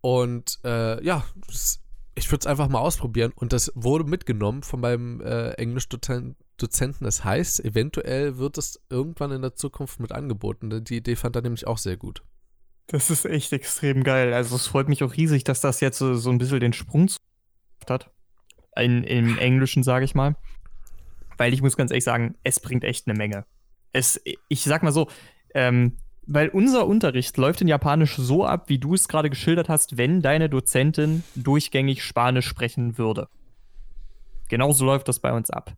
Und äh, ja, ich würde es einfach mal ausprobieren. Und das wurde mitgenommen von meinem äh, Englischdozenten. Das heißt, eventuell wird es irgendwann in der Zukunft mit angeboten. Die Idee fand er nämlich auch sehr gut. Das ist echt extrem geil. Also es freut mich auch riesig, dass das jetzt so, so ein bisschen den Sprung hat. In, Im Englischen, sage ich mal. Weil ich muss ganz ehrlich sagen, es bringt echt eine Menge. Es, ich sag mal so, ähm, weil unser Unterricht läuft in Japanisch so ab, wie du es gerade geschildert hast, wenn deine Dozentin durchgängig Spanisch sprechen würde. Genauso läuft das bei uns ab.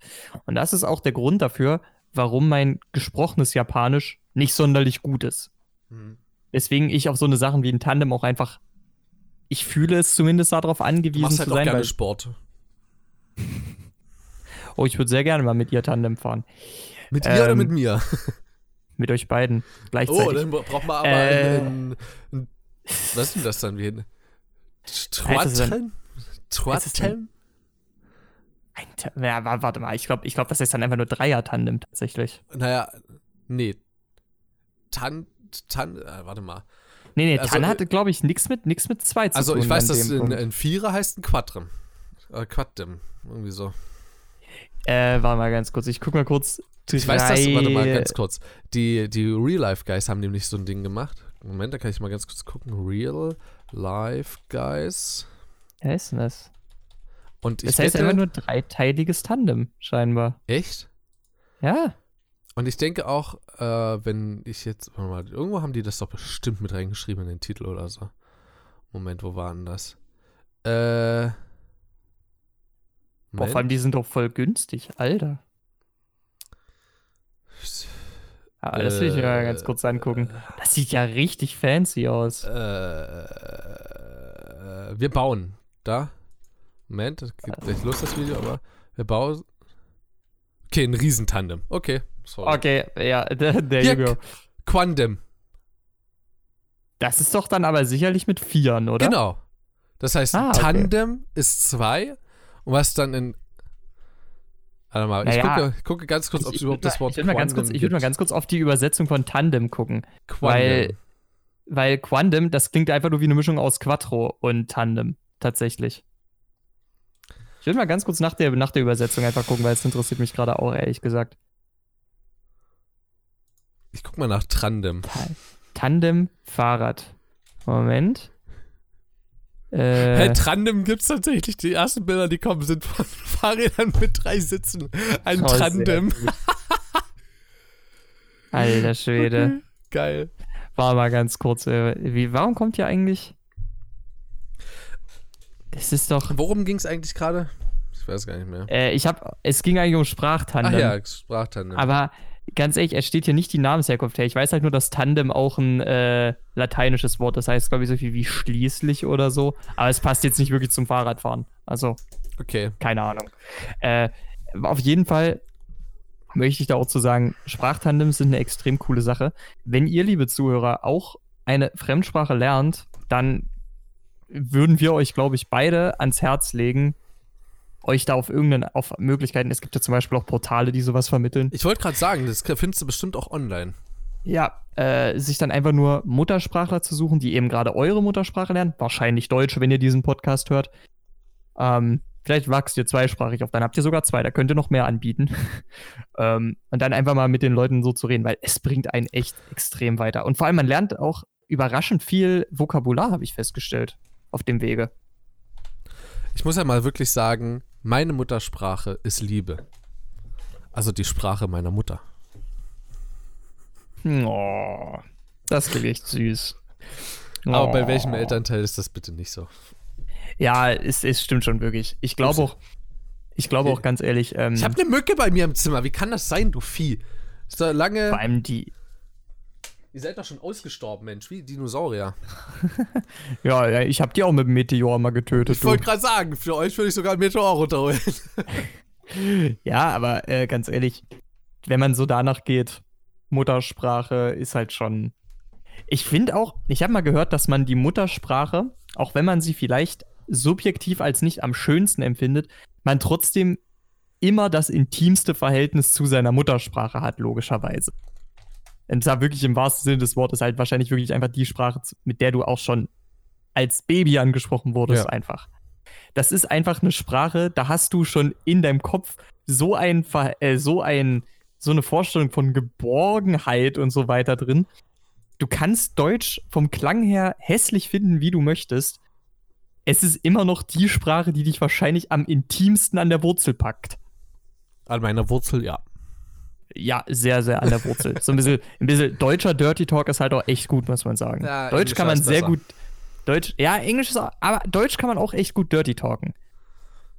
Und das ist auch der Grund dafür, warum mein gesprochenes Japanisch nicht sonderlich gut ist. Mhm. Deswegen ich auf so eine Sachen wie ein Tandem auch einfach, ich fühle es zumindest darauf angewiesen machst halt zu sein. Auch gerne Sport. oh, ich würde sehr gerne mal mit ihr Tandem fahren. Mit ähm, ihr oder mit mir? mit euch beiden gleichzeitig. Oh, dann braucht man aber äh, ein, ein, ein, was ist denn das dann wie ein Troatem? Troatem? Ja, warte mal, ich glaube, ich glaub, das ist dann einfach nur Dreier-Tandem tatsächlich. Naja, nee. Tan Tan, äh, warte mal. Nee, nee, also, Tan hatte, glaube ich, nichts mit, nix mit zwei zu also tun. Also ich weiß, dass ein, ein Vierer heißt ein Quadrem. Äh, Quaddem, irgendwie so. Äh, warte mal ganz kurz, ich guck mal kurz. Ich weiß das, warte mal ganz kurz. Die, die Real-Life-Guys haben nämlich so ein Ding gemacht. Moment, da kann ich mal ganz kurz gucken. Real-Life-Guys. Wer ist denn das? Und ich das heißt wette, immer nur dreiteiliges Tandem, scheinbar. Echt? Ja. Und ich denke auch, äh, wenn ich jetzt, warte mal, irgendwo haben die das doch bestimmt mit reingeschrieben in den Titel oder so. Moment, wo waren das? Äh. Boah, vor allem die sind doch voll günstig, Alter. Ja, das will ich mir mal ganz kurz angucken. Das sieht ja richtig fancy aus. Äh, wir bauen. Da. Moment, das geht gleich los, das Video, aber wir bauen. Okay, ein Riesentandem. Okay, Sorry. Okay, ja, there you go. Quandem. Das ist doch dann aber sicherlich mit Vieren, oder? Genau. Das heißt, ah, okay. Tandem ist zwei und was dann in. Warte mal, naja, ich, gucke, ich gucke ganz kurz, ob es überhaupt das Wort ich, ich Quandem kurz, Ich würde mal ganz kurz auf die Übersetzung von Tandem gucken. Quandem. Weil, weil Quandem, das klingt einfach nur wie eine Mischung aus Quattro und Tandem, tatsächlich. Ich würde mal ganz kurz nach der, nach der Übersetzung einfach gucken, weil es interessiert mich gerade auch, ehrlich gesagt. Ich guck mal nach Tandem. Tandem Fahrrad. Moment. Äh, hey, Tandem gibt's tatsächlich. Die ersten Bilder, die kommen, sind von Fahrrädern mit drei Sitzen. Ein oh, Tandem. Alter Schwede. Okay. Geil. War mal ganz kurz. Äh, wie, warum kommt hier eigentlich. Das ist doch. Worum ging es eigentlich gerade? Ich weiß gar nicht mehr. Äh, ich hab. Es ging eigentlich um Sprachtandem. Ach ja, Sprachtandem. Aber ganz ehrlich, es steht hier nicht die Namensherkunft her. Ich weiß halt nur, dass Tandem auch ein äh, lateinisches Wort, das heißt, glaube ich, so viel wie schließlich oder so. Aber es passt jetzt nicht wirklich zum Fahrradfahren. Also, okay. Keine Ahnung. Äh, auf jeden Fall möchte ich da auch zu sagen, Sprachtandems sind eine extrem coole Sache. Wenn ihr, liebe Zuhörer, auch eine Fremdsprache lernt, dann würden wir euch, glaube ich, beide ans Herz legen, euch da auf irgendeine auf Möglichkeiten. Es gibt ja zum Beispiel auch Portale, die sowas vermitteln. Ich wollte gerade sagen, das findest du bestimmt auch online. Ja, äh, sich dann einfach nur Muttersprachler zu suchen, die eben gerade eure Muttersprache lernen. Wahrscheinlich Deutsch, wenn ihr diesen Podcast hört. Ähm, vielleicht wachst ihr zweisprachig auf, dann habt ihr sogar zwei, da könnt ihr noch mehr anbieten. ähm, und dann einfach mal mit den Leuten so zu reden, weil es bringt einen echt extrem weiter. Und vor allem, man lernt auch überraschend viel Vokabular, habe ich festgestellt, auf dem Wege. Ich muss ja mal wirklich sagen, meine Muttersprache ist Liebe. Also die Sprache meiner Mutter. Oh, das klingt echt süß. Aber bei Oh. welchem Elternteil ist das bitte nicht so? Ja, es, es stimmt schon wirklich. Ich glaube auch, ich glaube auch ganz ehrlich, ähm, Ich habe eine Mücke bei mir im Zimmer. Wie kann das sein, du Vieh? Da lange. vor allem die, Ihr seid doch schon ausgestorben, Mensch, wie Dinosaurier. ja, ich habe die auch mit dem Meteor mal getötet. Ich wollte gerade sagen, für euch würde ich sogar einen Meteor runterholen. Ja, aber äh, ganz ehrlich, wenn man so danach geht, Muttersprache ist halt schon. Ich finde auch, ich habe mal gehört, dass man die Muttersprache, auch wenn man sie vielleicht subjektiv als nicht am schönsten empfindet, man trotzdem immer das intimste Verhältnis zu seiner Muttersprache hat, logischerweise. Und zwar wirklich im wahrsten Sinne des Wortes halt wahrscheinlich wirklich einfach die Sprache, mit der du auch schon als Baby angesprochen wurdest, Ja. einfach. Das ist einfach eine Sprache, da hast du schon in deinem Kopf so ein, äh, so ein, so eine Vorstellung von Geborgenheit und so weiter drin. Du kannst Deutsch vom Klang her hässlich finden, wie du möchtest. Es ist immer noch die Sprache, die dich wahrscheinlich am intimsten an der Wurzel packt. An meiner Wurzel, ja. Ja, sehr, sehr an der Wurzel. So ein bisschen, ein bisschen deutscher Dirty Talk ist halt auch echt gut, muss man sagen. Ja, Deutsch kann man sehr besser. gut. Deutsch, ja, Englisch ist auch, aber Deutsch kann man auch echt gut Dirty Talken.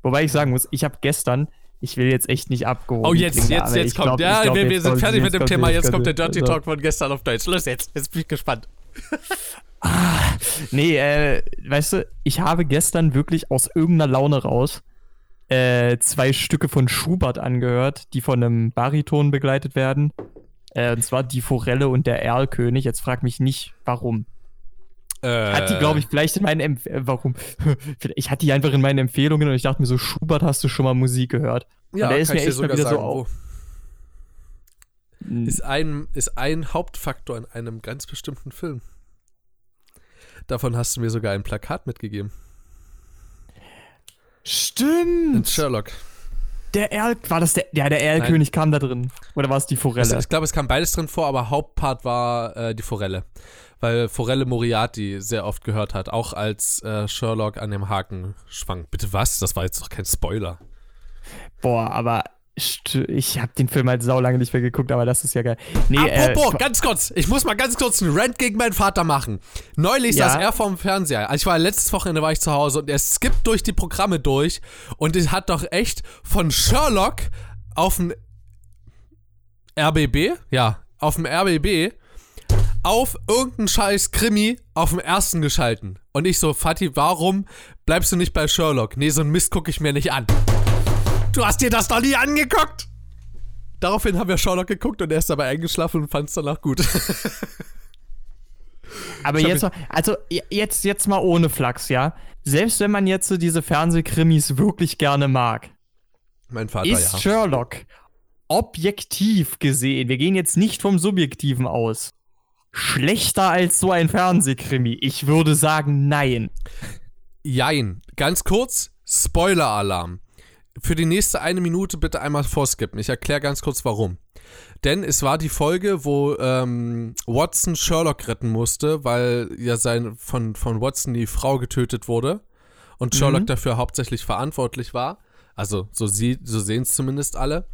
Wobei ich sagen muss, ich habe gestern, ich will jetzt echt nicht abgehoben. Oh, jetzt, klingen, jetzt, jetzt kommt. glaub- ja, glaub, wir, wir jetzt sind fertig mit dem kommt- Thema. Jetzt kommt der Dirty Talk von gestern auf Deutsch. Los jetzt, jetzt bin ich gespannt. Nee, äh, weißt du, ich habe gestern wirklich aus irgendeiner Laune raus äh, zwei Stücke von Schubert angehört, die von einem Bariton begleitet werden. Äh, und zwar Die Forelle und der Erlkönig. Jetzt frag mich nicht, warum. Hat die, glaube ich, vielleicht in meinen Empf äh, warum? ich hatte die einfach in meinen Empfehlungen und ich dachte mir so, Schubert hast du schon mal Musik gehört. Ja, und der ist mir echt mal sogar wieder sagen, so auf. Ist ein, ist ein Hauptfaktor in einem ganz bestimmten Film. Davon hast du mir sogar ein Plakat mitgegeben. In Stimmt! Sherlock. Der Erl, war das der, ja, der Erlkönig kam da drin. Oder war es die Forelle? Also, ich glaube, es kam beides drin vor, aber Hauptpart war äh, die Forelle. Weil Forelle Moriarty sehr oft gehört hat, auch als äh, Sherlock an dem Haken schwang. Bitte was? Das war jetzt doch kein Spoiler. Boah, aber ich habe den Film halt saulange nicht mehr geguckt, aber das ist ja geil. Nee, Apropos, äh, ganz kurz, ich muss mal ganz kurz einen Rant gegen meinen Vater machen. Neulich Ja? saß er vorm Fernseher. Also ich war letztes Wochenende war ich zu Hause und er skippt durch die Programme durch und es hat doch echt von Sherlock auf dem RBB, ja, auf dem RBB auf irgendeinen scheiß Krimi auf dem ersten geschalten. Und ich so, Fatih, warum bleibst du nicht bei Sherlock? Nee, so ein Mist gucke ich mir nicht an. Du hast dir das doch nie angeguckt! Daraufhin haben wir Sherlock geguckt und er ist dabei eingeschlafen und fand es danach gut. aber jetzt mal, also jetzt, jetzt mal ohne Flachs, ja. Selbst wenn man jetzt so diese Fernsehkrimis wirklich gerne mag, mein Vater, ist ja. Sherlock objektiv gesehen, wir gehen jetzt nicht vom Subjektiven aus, schlechter als so ein Fernsehkrimi? Ich würde sagen, nein. Jein. Ganz kurz, Spoiler-Alarm. Für die nächste eine Minute bitte einmal vorskippen. Ich erkläre ganz kurz warum. Denn es war die Folge, wo ähm, Watson Sherlock retten musste, weil ja sein, von, von Watson die Frau getötet wurde und Sherlock Mhm. dafür hauptsächlich verantwortlich war. Also so, sie, so sehen es zumindest alle.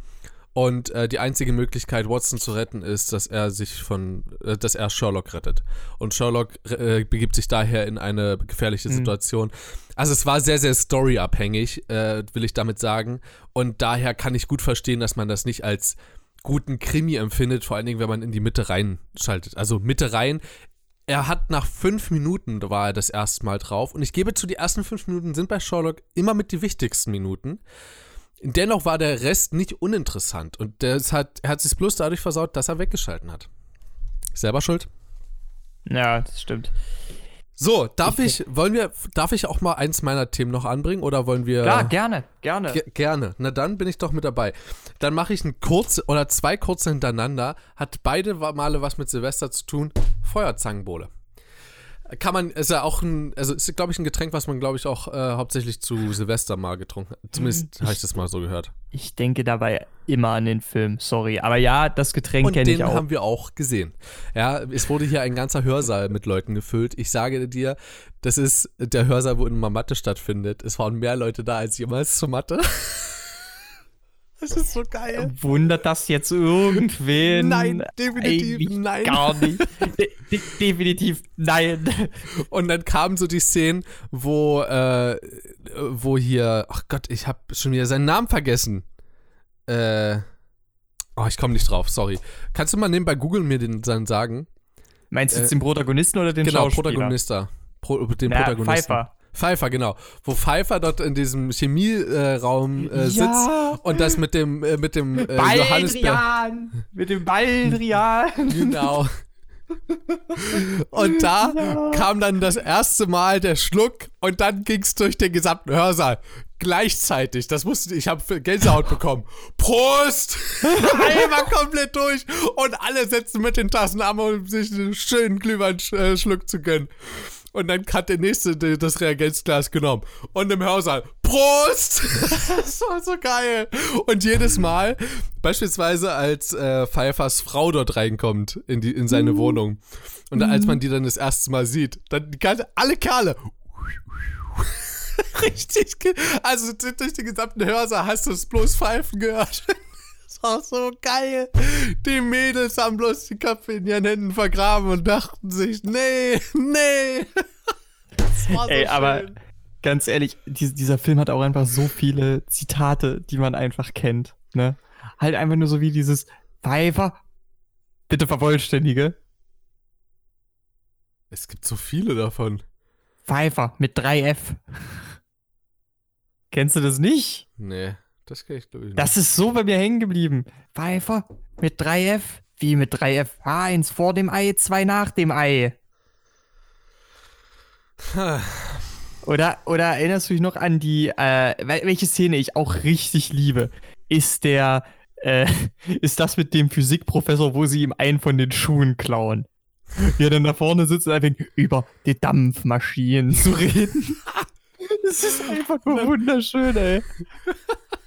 Und äh, die einzige Möglichkeit, Watson zu retten, ist, dass er sich von, äh, dass er Sherlock rettet. Und Sherlock äh, begibt sich daher in eine gefährliche Mhm. Situation. Also es war sehr, sehr storyabhängig, äh, will ich damit sagen. Und daher kann ich gut verstehen, dass man das nicht als guten Krimi empfindet, vor allen Dingen, wenn man in die Mitte reinschaltet. Also Mitte rein. Er hat nach fünf Minuten war er das erste Mal drauf. Und ich gebe zu, die ersten fünf Minuten sind bei Sherlock immer mit die wichtigsten Minuten. Dennoch war der Rest nicht uninteressant. Und das hat, er hat sich bloß dadurch versaut, dass er weggeschalten hat. Selber schuld? Ja, das stimmt. So, darf ich, wollen wir, darf ich auch mal eins meiner Themen noch anbringen oder wollen wir. Klar, gerne, gerne. Ge gerne. Na dann bin ich doch mit dabei. Dann mache ich ein kurz oder zwei kurze hintereinander. Hat beide Male was mit Silvester zu tun. Feuerzangenbowle. Kann man, ist ja auch ein, also ist, glaube ich, ein Getränk, was man, glaube ich, auch äh, hauptsächlich zu Silvester mal getrunken hat. Zumindest habe ich das mal so gehört. Ich denke dabei immer an den Film, sorry. Aber ja, das Getränk kenne ich auch. den haben wir auch gesehen. Ja, es wurde hier ein ganzer Hörsaal mit Leuten gefüllt. Ich sage dir, das ist der Hörsaal, wo immer Mathe stattfindet. Es waren mehr Leute da als jemals zur Mathe. Das ist so geil. Wundert das jetzt irgendwen? Nein, definitiv Eigentlich nein. Gar nicht. De definitiv nein. Und dann kamen so die Szenen, wo, äh, wo hier, ach Gott, ich habe schon wieder seinen Namen vergessen. Äh, oh, ich komme nicht drauf, sorry. Kannst du mal nebenbei googeln mir den dann sagen? Meinst du jetzt äh, den Protagonisten oder den genau, Schauspieler? Protagonista. Pro, den Na, Protagonisten. Pfeiffer. Pfeiffer, genau. Wo Pfeiffer dort in diesem Chemieraum äh, sitzt ja. und das mit dem, äh, mit dem äh, Johannisbeeren. Mit dem Baldrian. Genau. Und da ja. kam dann das erste Mal der Schluck und dann ging es durch den gesamten Hörsaal. Gleichzeitig. Das musste ich habe Gänsehaut bekommen. Prost! Einmal komplett durch und alle setzen mit den Tassen an, um sich einen schönen Glühwein-Schluck zu gönnen. Und dann hat der nächste das Reagenzglas genommen. Und im Hörsaal, Prost! das war so geil. Und jedes Mal, beispielsweise als äh, Pfeiffers Frau dort reinkommt in, die, in seine mhm. Wohnung. Und mhm. als man die dann das erste Mal sieht, dann alle Kerle. Richtig, also durch den gesamten Hörsaal hast du es bloß Pfeifen gehört. Das war so geil. Die Mädels haben bloß die Köpfe in ihren Händen vergraben und dachten sich, nee, nee. Das war so Ey, schön. aber ganz ehrlich, die, dieser Film hat auch einfach so viele Zitate, die man einfach kennt. Ne? Halt einfach nur so wie dieses Pfeifer, bitte vervollständige. Es gibt so viele davon. Pfeifer mit 3F. Kennst du das nicht? Nee. Das kann ich glaube ich nicht. Das ist so bei mir hängen geblieben. Pfeiffer mit 3F. Wie mit 3F? Eins vor dem Ei, zwei nach dem Ei. Oder, oder erinnerst du dich noch an die, äh, welche Szene ich auch richtig liebe? Ist der, äh, ist das mit dem Physikprofessor, wo sie ihm einen von den Schuhen klauen? Wie er dann da vorne sitzt und einfach über die Dampfmaschinen zu reden. Das ist einfach nur wunderschön, ey.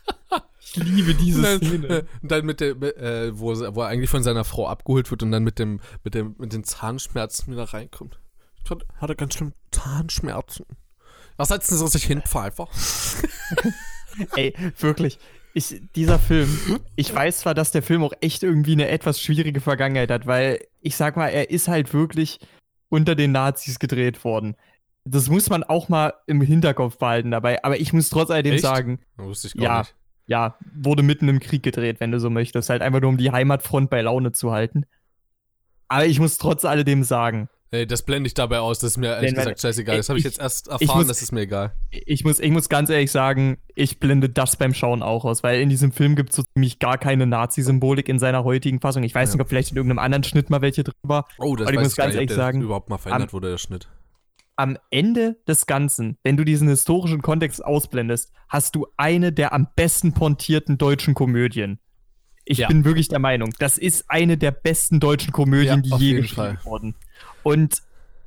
Ich liebe diese dann, Szene. Äh, dann mit der, äh, wo, wo er eigentlich von seiner Frau abgeholt wird und dann mit dem, mit dem, mit den Zahnschmerzen wieder reinkommt. Ich hatte ganz schön Zahnschmerzen. Was setzen Sie sich hin, Pfeifer? Ey, wirklich. Ich, dieser Film, ich weiß zwar, dass der Film auch echt irgendwie eine etwas schwierige Vergangenheit hat, weil ich sag mal, er ist halt wirklich unter den Nazis gedreht worden. Das muss man auch mal im Hinterkopf behalten dabei, aber ich muss trotz alledem echt? sagen, wusste ich gar ja, nicht ja, wurde mitten im Krieg gedreht, wenn du so möchtest. Halt einfach nur, um die Heimatfront bei Laune zu halten. Aber ich muss trotz alledem sagen. Ey, das blende ich dabei aus, das ist mir ehrlich gesagt scheißegal. Das habe ich, jetzt erst erfahren, muss, das ist mir egal. Ich muss, ich muss ganz ehrlich sagen, ich blende das beim Schauen auch aus, weil in diesem Film gibt es so ziemlich gar keine Nazi-Symbolik in seiner heutigen Fassung. Ich weiß ja. nicht, ob vielleicht in irgendeinem anderen Schnitt mal welche drüber. Oh, das aber ich muss ganz ehrlich sagen, überhaupt mal verändert wurde, der Schnitt am Ende des Ganzen, wenn du diesen historischen Kontext ausblendest, hast du eine der am besten pontierten deutschen Komödien. Ich ja. bin wirklich der Meinung, das ist eine der besten deutschen Komödien, ja, die je geschrieben wurden. Und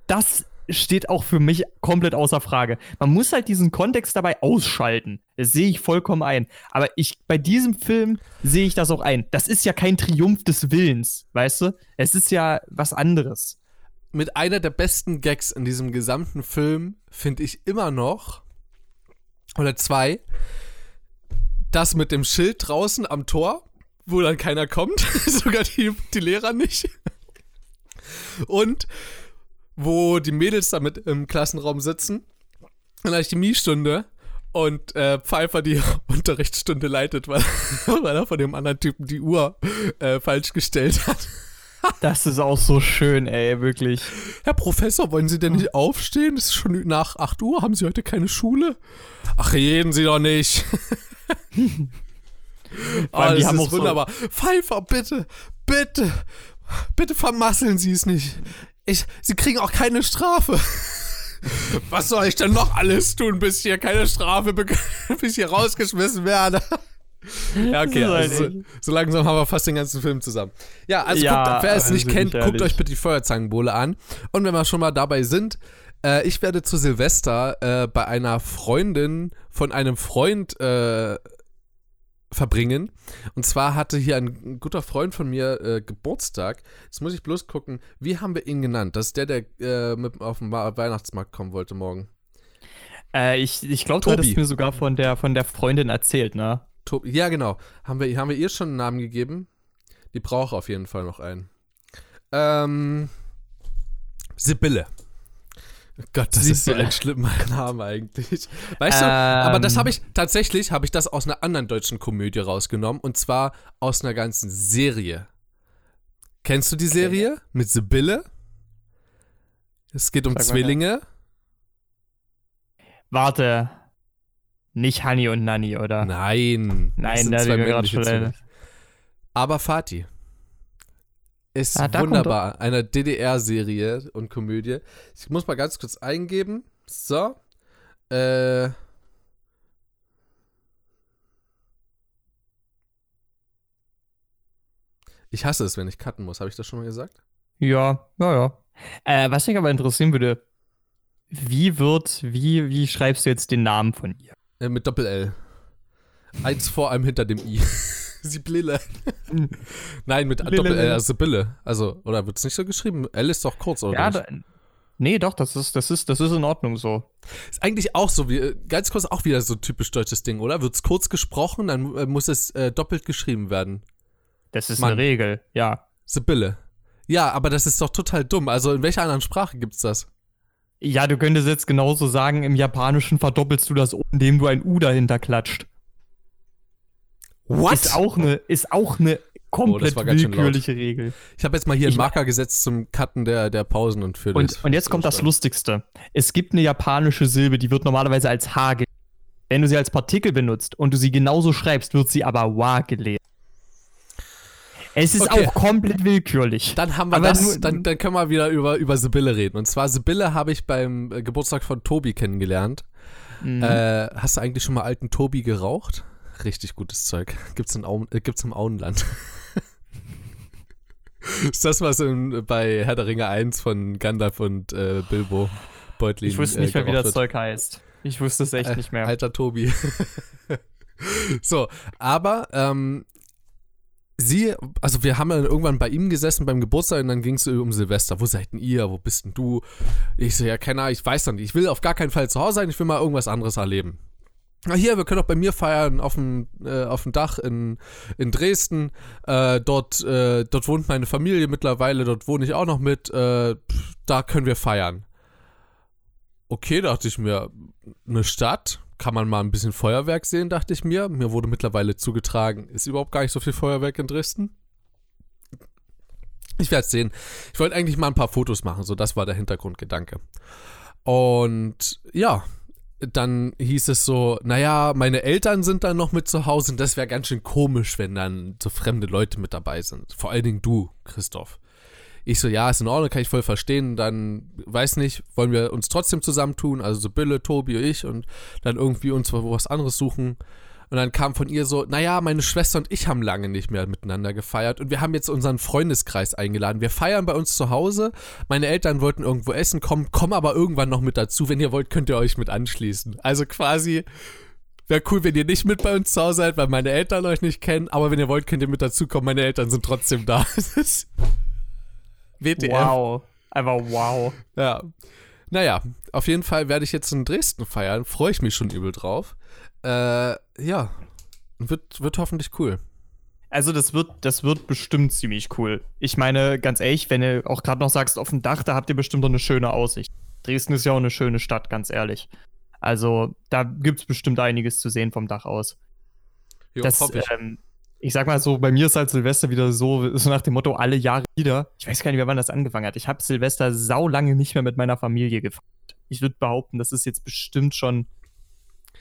das steht auch für mich komplett außer Frage. Man muss halt diesen Kontext dabei ausschalten. Das sehe ich vollkommen ein. Aber ich, bei diesem Film sehe ich das auch ein. Das ist ja kein Triumph des Willens, weißt du? Es ist ja was anderes mit einer der besten Gags in diesem gesamten Film finde ich immer noch, oder zwei, das mit dem Schild draußen am Tor, wo dann keiner kommt, sogar die, die Lehrer nicht. Und wo die Mädels da mit im Klassenraum sitzen, ich die Chemiestunde und äh, Pfeiffer die Unterrichtsstunde leitet, weil, weil er von dem anderen Typen die Uhr äh, falsch gestellt hat. Das ist auch so schön, ey, wirklich. Herr Professor, wollen Sie denn nicht aufstehen? Es ist schon nach 8 Uhr. Haben Sie heute keine Schule? Ach, reden Sie doch nicht. oh, das ist wunderbar. So Pfeiffer, bitte, bitte, bitte vermasseln Sie es nicht. Ich, Sie kriegen auch keine Strafe. Was soll ich denn noch alles tun, bis hier keine Strafe, bis hier rausgeschmissen werde? Ja, okay, ist halt also so, langsam haben wir fast den ganzen Film zusammen. Ja, also Ja, guckt, wer es also nicht kennt, wirklich guckt ehrlich. euch bitte die Feuerzangenbowle an. Und wenn wir schon mal dabei sind, äh, ich werde zu Silvester äh, bei einer Freundin von einem Freund äh, verbringen. Und zwar hatte hier ein guter Freund von mir äh, Geburtstag. Jetzt muss ich bloß gucken, wie haben wir ihn genannt? Das ist der, der äh, mit auf den Ma- Weihnachtsmarkt kommen wollte morgen. Äh, ich ich glaube, du hattest mir sogar von der, von der Freundin erzählt, ne? Tob ja, genau. Haben wir, haben wir ihr schon einen Namen gegeben? Die braucht auf jeden Fall noch einen. Ähm, Sibylle. Oh Gott, das ist so Sibylle. ein schlimmer Name eigentlich. Weißt du, aber das Ähm. habe ich, tatsächlich habe ich das aus einer anderen deutschen Komödie rausgenommen und zwar aus einer ganzen Serie. Kennst du die Serie mit Sibylle? Es geht um Zwillinge. Warte. Nicht Honey und Nanny, oder? Nein. das Nein, sind da mir gerade männliche schon. Aber Fatih. Ist Ah, wunderbar. Eine DDR-Serie und Komödie. Ich muss mal ganz kurz eingeben. So. Äh. Ich hasse es, wenn ich cutten muss. Habe ich das schon mal gesagt? Ja, ja, ja. Äh, was mich aber interessieren würde, wie wird, wie, wie schreibst du jetzt den Namen von ihr? Äh, mit Doppel-L. Eins vor einem hinter dem I. Sibylle. Nein, mit Lille. Doppel-L, also Sibylle. Also, oder wird es nicht so geschrieben? L ist doch kurz, oder? Ja, nicht? da, nee, doch, das ist, das ist, das ist in Ordnung so. Ist eigentlich auch so, wie, ganz kurz auch wieder so ein typisch deutsches Ding, oder? Wird es kurz gesprochen, dann äh, muss es äh, doppelt geschrieben werden. Das ist Mann. eine Regel, ja. Sibylle. Ja, aber das ist doch total dumm. Also in welcher anderen Sprache gibt's das? Ja, du könntest jetzt genauso sagen, im Japanischen verdoppelst du das, O, indem du ein U dahinter klatscht. What? Ist auch eine, ist auch eine komplett Oh, schön laut. willkürliche Regel. Ich habe jetzt mal hier Ich einen Marker gesetzt zum Cutten der, der Pausen und für das. Und, und jetzt kommt das Lustigste. Es gibt eine japanische Silbe, die wird normalerweise als H gelesen. Wenn du sie als Partikel benutzt und du sie genauso schreibst, wird sie aber wa gelesen. Es ist Okay. auch komplett willkürlich. Dann haben wir Aber das, nur- dann, dann können wir wieder über, über Sibylle reden. Und zwar Sibylle habe ich beim äh, Geburtstag von Tobi kennengelernt. Mhm. Äh, hast du eigentlich schon mal alten Tobi geraucht? Richtig gutes Zeug. Gibt's, in Auen, äh, gibt's im Auenland. ist das, was in, bei Herr der Ringe 1 von Gandalf und äh, Bilbo Beutlin ich wusste nicht äh, mehr, wie das wird? Zeug heißt. Ich wusste es echt Äh, nicht mehr. Alter Tobi. so, aber ähm, sie, also wir haben dann irgendwann bei ihm gesessen beim Geburtstag und dann ging es um Silvester. Wo seid denn ihr? Wo bist denn du? Ich so, ja, keine Ahnung, ich weiß noch nicht. Ich will auf gar keinen Fall zu Hause sein, ich will mal irgendwas anderes erleben. Na hier, wir können auch bei mir feiern auf dem, äh, auf dem Dach in, in Dresden. Äh, dort, äh, dort wohnt meine Familie mittlerweile, dort wohne ich auch noch mit. Äh, da können wir feiern. Okay, dachte ich mir, eine Stadt, kann man mal ein bisschen Feuerwerk sehen, dachte ich mir. Mir wurde mittlerweile zugetragen, ist überhaupt gar nicht so viel Feuerwerk in Dresden. Ich werde es sehen. Ich wollte eigentlich mal ein paar Fotos machen, so das war der Hintergrundgedanke. Und ja, dann hieß es so, naja, meine Eltern sind dann noch mit zu Hause und das wäre ganz schön komisch, wenn dann so fremde Leute mit dabei sind. Vor allen Dingen du, Christoph. Ich so, ja, ist in Ordnung, kann ich voll verstehen. Dann, weiß nicht, wollen wir uns trotzdem zusammentun, also so Bille, Tobi und ich und dann irgendwie uns was anderes suchen. Und dann kam von ihr so, naja, meine Schwester und ich haben lange nicht mehr miteinander gefeiert und wir haben jetzt unseren Freundeskreis eingeladen. Wir feiern bei uns zu Hause. Meine Eltern wollten irgendwo essen kommen, kommen aber irgendwann noch mit dazu. Wenn ihr wollt, könnt ihr euch mit anschließen. Also quasi, wäre cool, wenn ihr nicht mit bei uns zu Hause seid, weil meine Eltern euch nicht kennen. Aber wenn ihr wollt, könnt ihr mit dazukommen. Meine Eltern sind trotzdem da. WTF. Wow. Einfach wow. Ja. Naja, auf jeden Fall werde ich jetzt in Dresden feiern. Freue ich mich schon übel drauf. Äh, ja. Wird, wird hoffentlich cool. Also das wird, das wird bestimmt ziemlich cool. Ich meine, ganz ehrlich, wenn du auch gerade noch sagst, auf dem Dach, da habt ihr bestimmt doch eine schöne Aussicht. Dresden ist ja auch eine schöne Stadt, ganz ehrlich. Also da gibt's bestimmt einiges zu sehen vom Dach aus. Jo, das, hoffe ich. ähm, ich sag mal so, bei mir ist halt Silvester wieder so, so nach dem Motto, alle Jahre wieder. Ich weiß gar nicht mehr, wann das angefangen hat. Ich habe Silvester sau lange nicht mehr mit meiner Familie gefeiert. Ich würde behaupten, das ist jetzt bestimmt schon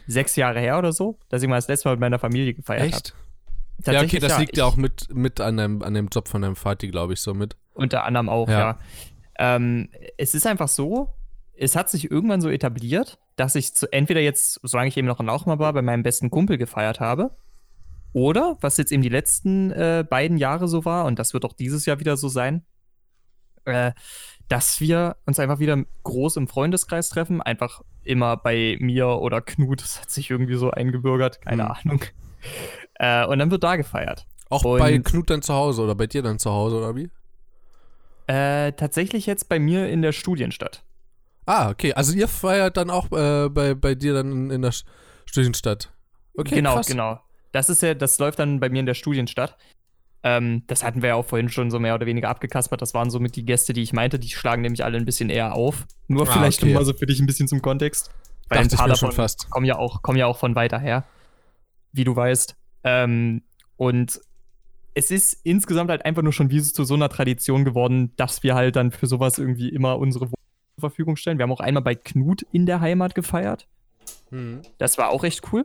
sechs Jahre her oder so, dass ich mal das letzte Mal mit meiner Familie gefeiert habe. Echt? Ja, okay, das liegt ja auch mit, mit an, dem, an dem Job von deinem Vati, glaube ich, so mit. Unter anderem auch, Ja. ja. Ähm, es ist einfach so, es hat sich irgendwann so etabliert, dass ich zu, entweder jetzt, solange ich eben noch in Lauchmar war, bei meinem besten Kumpel gefeiert habe. Oder, was jetzt eben die letzten äh, beiden Jahre so war, und das wird auch dieses Jahr wieder so sein, äh, dass wir uns einfach wieder groß im Freundeskreis treffen. Einfach immer bei mir oder Knut. Das hat sich irgendwie so eingebürgert, keine Hm. Ahnung. Äh, und dann wird da gefeiert. Auch Und- bei Knut dann zu Hause oder bei dir dann zu Hause oder wie? Äh, tatsächlich jetzt bei mir in der Studienstadt. Ah, okay. Also ihr feiert dann auch äh, bei, bei dir dann in, der Studienstadt. Okay, genau, krass. genau. Das ist ja, das läuft dann bei mir in der Studienstadt. Ähm, das hatten wir ja auch vorhin schon so mehr oder weniger abgekaspert. Das waren somit die Gäste, die ich meinte. Die schlagen nämlich alle ein bisschen eher auf. Nur Ah, vielleicht okay. nochmal so für dich ein bisschen zum Kontext. Weil Dachte ein paar davon kommen ja auch, kommen ja auch von weiter her, wie du weißt. Ähm, und es ist insgesamt halt einfach nur schon wie es zu so einer Tradition geworden, dass wir halt dann für sowas irgendwie immer unsere Wohnung zur Verfügung stellen. Wir haben auch einmal bei Knut in der Heimat gefeiert. Hm. Das war auch echt cool.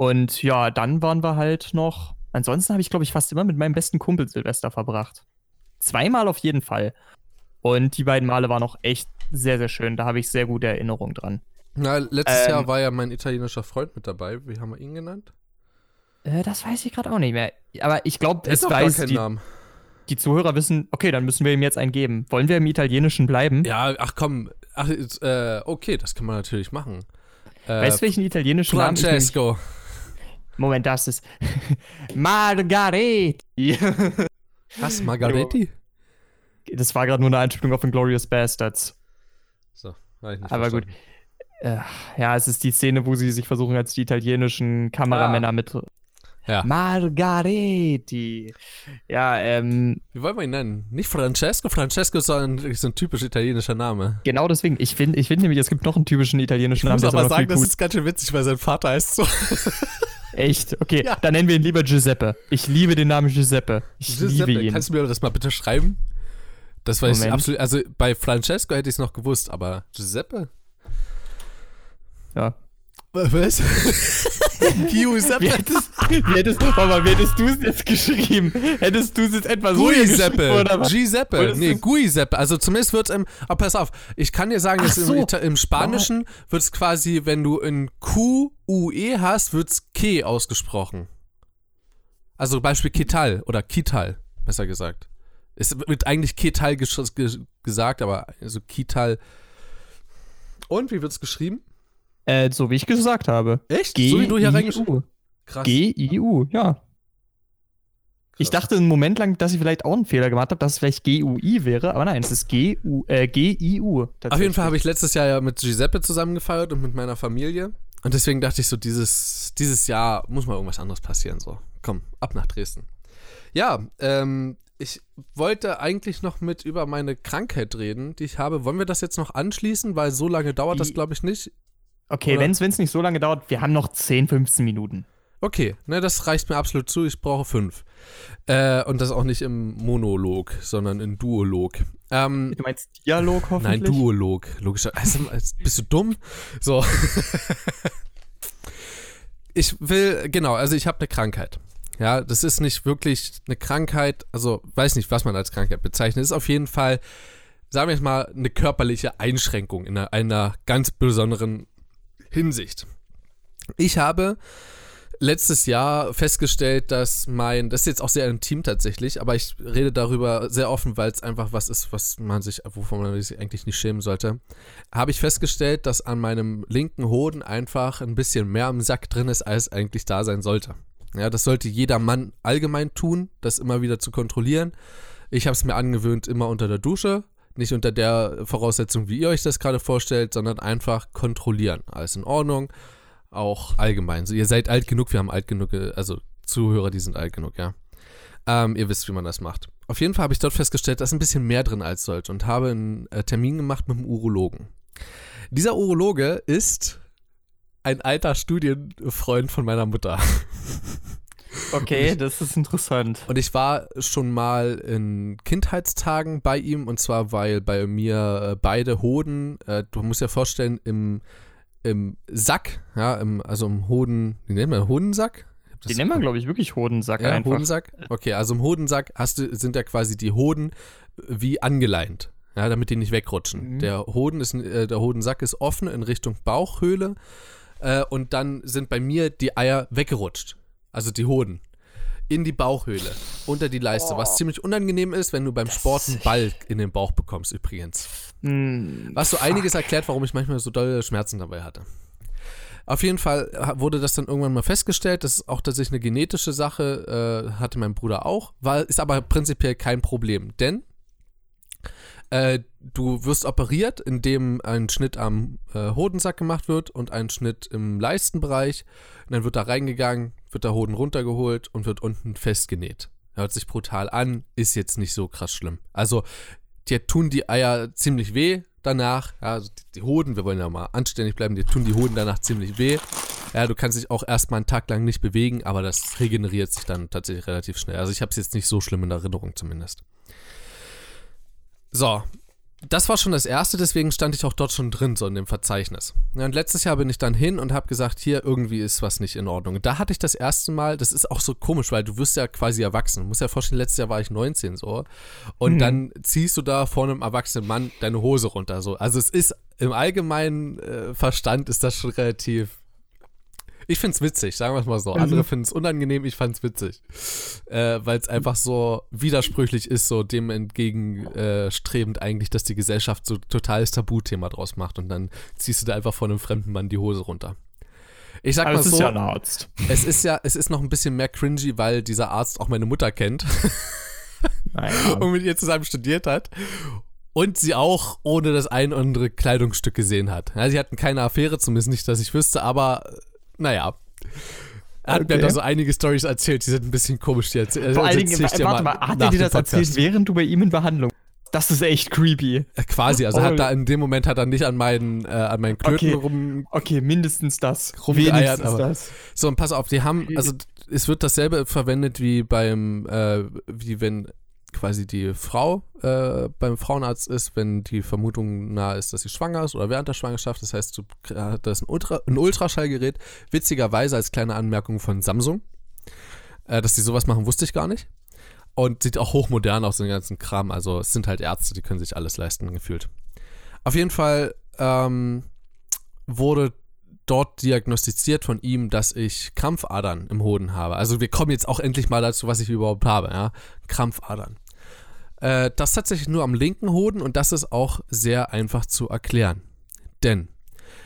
Und ja, dann waren wir halt noch. Ansonsten habe ich, glaube ich, fast immer mit meinem besten Kumpel Silvester verbracht. Zweimal auf jeden Fall. Und die beiden Male waren auch echt sehr, sehr schön. Da habe ich sehr gute Erinnerungen dran. Na, letztes Ähm, Jahr war ja mein italienischer Freund mit dabei. Wie haben wir ihn genannt? Äh, das weiß ich gerade auch nicht mehr. Aber ich glaube, es gar weiß, keinen die, Namen. die Zuhörer wissen, okay, dann müssen wir ihm jetzt einen geben. Wollen wir im Italienischen bleiben? Ja, ach komm. Ach, äh, okay, das kann man natürlich machen. Äh, Weißt du, welchen italienischen Namen ich nämlich- Francesco. Moment, das ist Margaretti. Was, Margaretti? das war gerade nur eine Anspielung auf Glorious Bastards. So, war ich nicht Aber gut. verstanden. Äh, ja, es ist die Szene, wo sie sich versuchen, als die italienischen Kameramänner Ah. mit. Ja. Margaretti. Ja, ähm, Wie wollen wir ihn nennen? Nicht Francesco. Francesco ist so ein, ist ein typisch italienischer Name. genau deswegen. Ich finde ich find nämlich, es gibt noch einen typischen italienischen Namen, der ist aber viel gut. ist ganz schön witzig, weil sein Vater heißt so. Echt? Okay, Ja. dann nennen wir ihn lieber Giuseppe. Ich liebe den Namen Giuseppe. Ich liebe ihn. Kannst du mir das mal bitte schreiben? Das weiß ich absolut. Also bei Francesco hätte ich es noch gewusst, aber Giuseppe? Ja. Was? Wie Giuseppe? hättest, wie hättest, mal, wie hättest du es jetzt geschrieben? Hättest du es jetzt etwa so hier geschrieben, Giuseppe. Giuseppe. Nee, Giuseppe. Also zumindest wird es im. Aber pass auf, ich kann dir sagen, im, so. Ita- im Spanischen wird es quasi, wenn du ein Q, U, E hast, wird es Ke ausgesprochen. Also Beispiel Ketal oder Kital, besser gesagt. Es wird eigentlich Ketal gesch- ge gesagt, aber also Kital. Und wie wird es geschrieben? Äh, so wie ich gesagt habe. Echt? so wie du hier reingeschrieben G-I-U. Krass. G-I-U, ja. Ich Krass. dachte einen Moment lang, dass ich vielleicht auch einen Fehler gemacht habe, dass es vielleicht G-U-I wäre, aber nein, es ist G-U, äh, G-I-U. Auf jeden Fall habe ich letztes Jahr ja mit Giuseppe zusammen gefeiert und mit meiner Familie. Und deswegen dachte ich so, dieses, dieses Jahr muss mal irgendwas anderes passieren. So, komm, ab nach Dresden. Ja, ähm, ich wollte eigentlich noch mit über meine Krankheit reden, die ich habe. Wollen wir das jetzt noch anschließen? Weil so lange dauert das, Die- glaube ich, nicht. Okay, wenn es nicht so lange dauert, wir haben noch 10, 15 Minuten. Okay, ne, das reicht mir absolut zu. Ich brauche fünf. Äh, und das auch nicht im Monolog, sondern im Duolog. Ähm, Du meinst Dialog hoffentlich? Nein, Duolog. Logischer. Also, bist du dumm? So. ich will, genau, also ich habe eine Krankheit. Ja, das ist nicht wirklich eine Krankheit, also weiß nicht, was man als Krankheit bezeichnet. Ist auf jeden Fall, sagen wir jetzt mal, eine körperliche Einschränkung in einer, einer ganz besonderen Hinsicht. Ich habe letztes Jahr festgestellt, dass mein, das ist jetzt auch sehr intim tatsächlich, aber ich rede darüber sehr offen, weil es einfach was ist, was man sich, wovon man sich eigentlich nicht schämen sollte. Habe ich festgestellt, dass an meinem linken Hoden einfach ein bisschen mehr im Sack drin ist, als eigentlich da sein sollte. Ja, das sollte jeder Mann allgemein tun, das immer wieder zu kontrollieren. Ich habe es mir angewöhnt, immer unter der Dusche, nicht unter der Voraussetzung, wie ihr euch das gerade vorstellt, sondern einfach kontrollieren. Alles in Ordnung auch allgemein. So, ihr seid alt genug, wir haben alt genug, äh, also Zuhörer, die sind alt genug, ja. Ähm, ihr wisst, wie man das macht. Auf jeden Fall habe ich dort festgestellt, da ist ein bisschen mehr drin als sollte und habe einen äh, Termin gemacht mit einem Urologen. Dieser Urologe ist ein alter Studienfreund von meiner Mutter. Okay, das ist interessant. Und ich war schon mal in Kindheitstagen bei ihm und zwar, weil bei mir äh, beide Hoden, äh, du musst dir vorstellen, im, im Sack, ja, im, also im Hoden, wie nennt man, Hodensack? Ich das- Den nennt man, glaube ich, wirklich Hodensack ja, einfach. Hodensack. Okay, also im Hodensack hast du, sind ja quasi die Hoden wie angeleint. ja, damit die nicht wegrutschen. Mhm. Der Hoden ist, äh, der Hodensack ist offen in Richtung Bauchhöhle äh, und dann sind bei mir die Eier weggerutscht. Also die Hoden. In die Bauchhöhle, unter die Leiste, was ziemlich unangenehm ist, wenn du beim Sport einen Ball in den Bauch bekommst, übrigens. Hm, Was so einiges erklärt, warum ich manchmal so dolle Schmerzen dabei hatte. Auf jeden Fall ha- wurde das dann irgendwann mal festgestellt. Das ist auch tatsächlich eine genetische Sache, äh, hatte mein Bruder auch. War, ist aber prinzipiell kein Problem, denn äh, du wirst operiert, indem ein Schnitt am äh, Hodensack gemacht wird und ein Schnitt im Leistenbereich. Und dann wird da reingegangen, wird der Hoden runtergeholt und wird unten festgenäht. Hört sich brutal an, ist jetzt nicht so krass schlimm. Also, dir tun die Eier ziemlich weh danach. Ja, also die, Hoden, wir wollen ja mal anständig bleiben, dir tun die Hoden danach ziemlich weh. Ja, du kannst dich auch erstmal einen Tag lang nicht bewegen, aber das regeneriert sich dann tatsächlich relativ schnell. Also ich habe es jetzt nicht so schlimm in Erinnerung zumindest. So, das war schon das erste, deswegen stand ich auch dort schon drin, so in dem Verzeichnis. Und letztes Jahr bin ich dann hin und habe gesagt, hier irgendwie ist was nicht in Ordnung. Da hatte ich das erste Mal, das ist auch so komisch, weil du wirst ja quasi erwachsen. Du musst ja vorstellen, letztes Jahr war ich 19 so. Und Mhm. dann ziehst du da vor einem erwachsenen Mann deine Hose runter so. Also es ist im allgemeinen äh, Verstand ist das schon relativ. Ich find's witzig, sagen wir es mal so. Mhm. Andere finden es unangenehm, ich fand's witzig. Äh, Weil es einfach so widersprüchlich ist, so dem entgegenstrebend eigentlich, dass die Gesellschaft so totales Tabuthema draus macht und dann ziehst du da einfach von einem fremden Mann die Hose runter. Ich sag Aber mal es ist so, ja ein Arzt. es ist ja, es ist noch ein bisschen mehr cringy, weil dieser Arzt auch meine Mutter kennt Naja. und mit ihr zusammen studiert hat. Und sie auch ohne das ein oder andere Kleidungsstück gesehen hat. Ja, sie hatten keine Affäre, zumindest nicht, dass ich wüsste, aber äh, naja. Er hat mir Okay. da so einige Stories erzählt, die sind ein bisschen komisch. Die erzähl, Vor also allen Dingen, warte mal, hat nach er dir das Podcast. erzählt, während du bei ihm in Behandlung? Das ist echt creepy. Äh, Quasi, also Oh. hat da in dem Moment hat er nicht an meinen, äh, an meinen Klöten Okay. rum. Okay, mindestens das. Wenigstens aber- das. So, und pass auf, die haben, also es wird dasselbe verwendet wie beim, äh, wie wenn quasi die Frau äh, beim Frauenarzt ist, wenn die Vermutung nahe ist, dass sie schwanger ist oder während der Schwangerschaft. Das heißt, du äh, das ist ein, Ultra, ein Ultraschallgerät. Witzigerweise als kleine Anmerkung von Samsung. Äh, dass die sowas machen, wusste ich gar nicht. Und sieht auch hochmodern aus, den ganzen Kram. Also es sind halt Ärzte, die können sich alles leisten, gefühlt. Auf jeden Fall ähm, wurde dort diagnostiziert von ihm, dass ich Krampfadern im Hoden habe. Also wir kommen jetzt auch endlich mal dazu, was ich überhaupt habe, ja. Krampfadern. Äh, das tatsächlich nur am linken Hoden und das ist auch sehr einfach zu erklären. Denn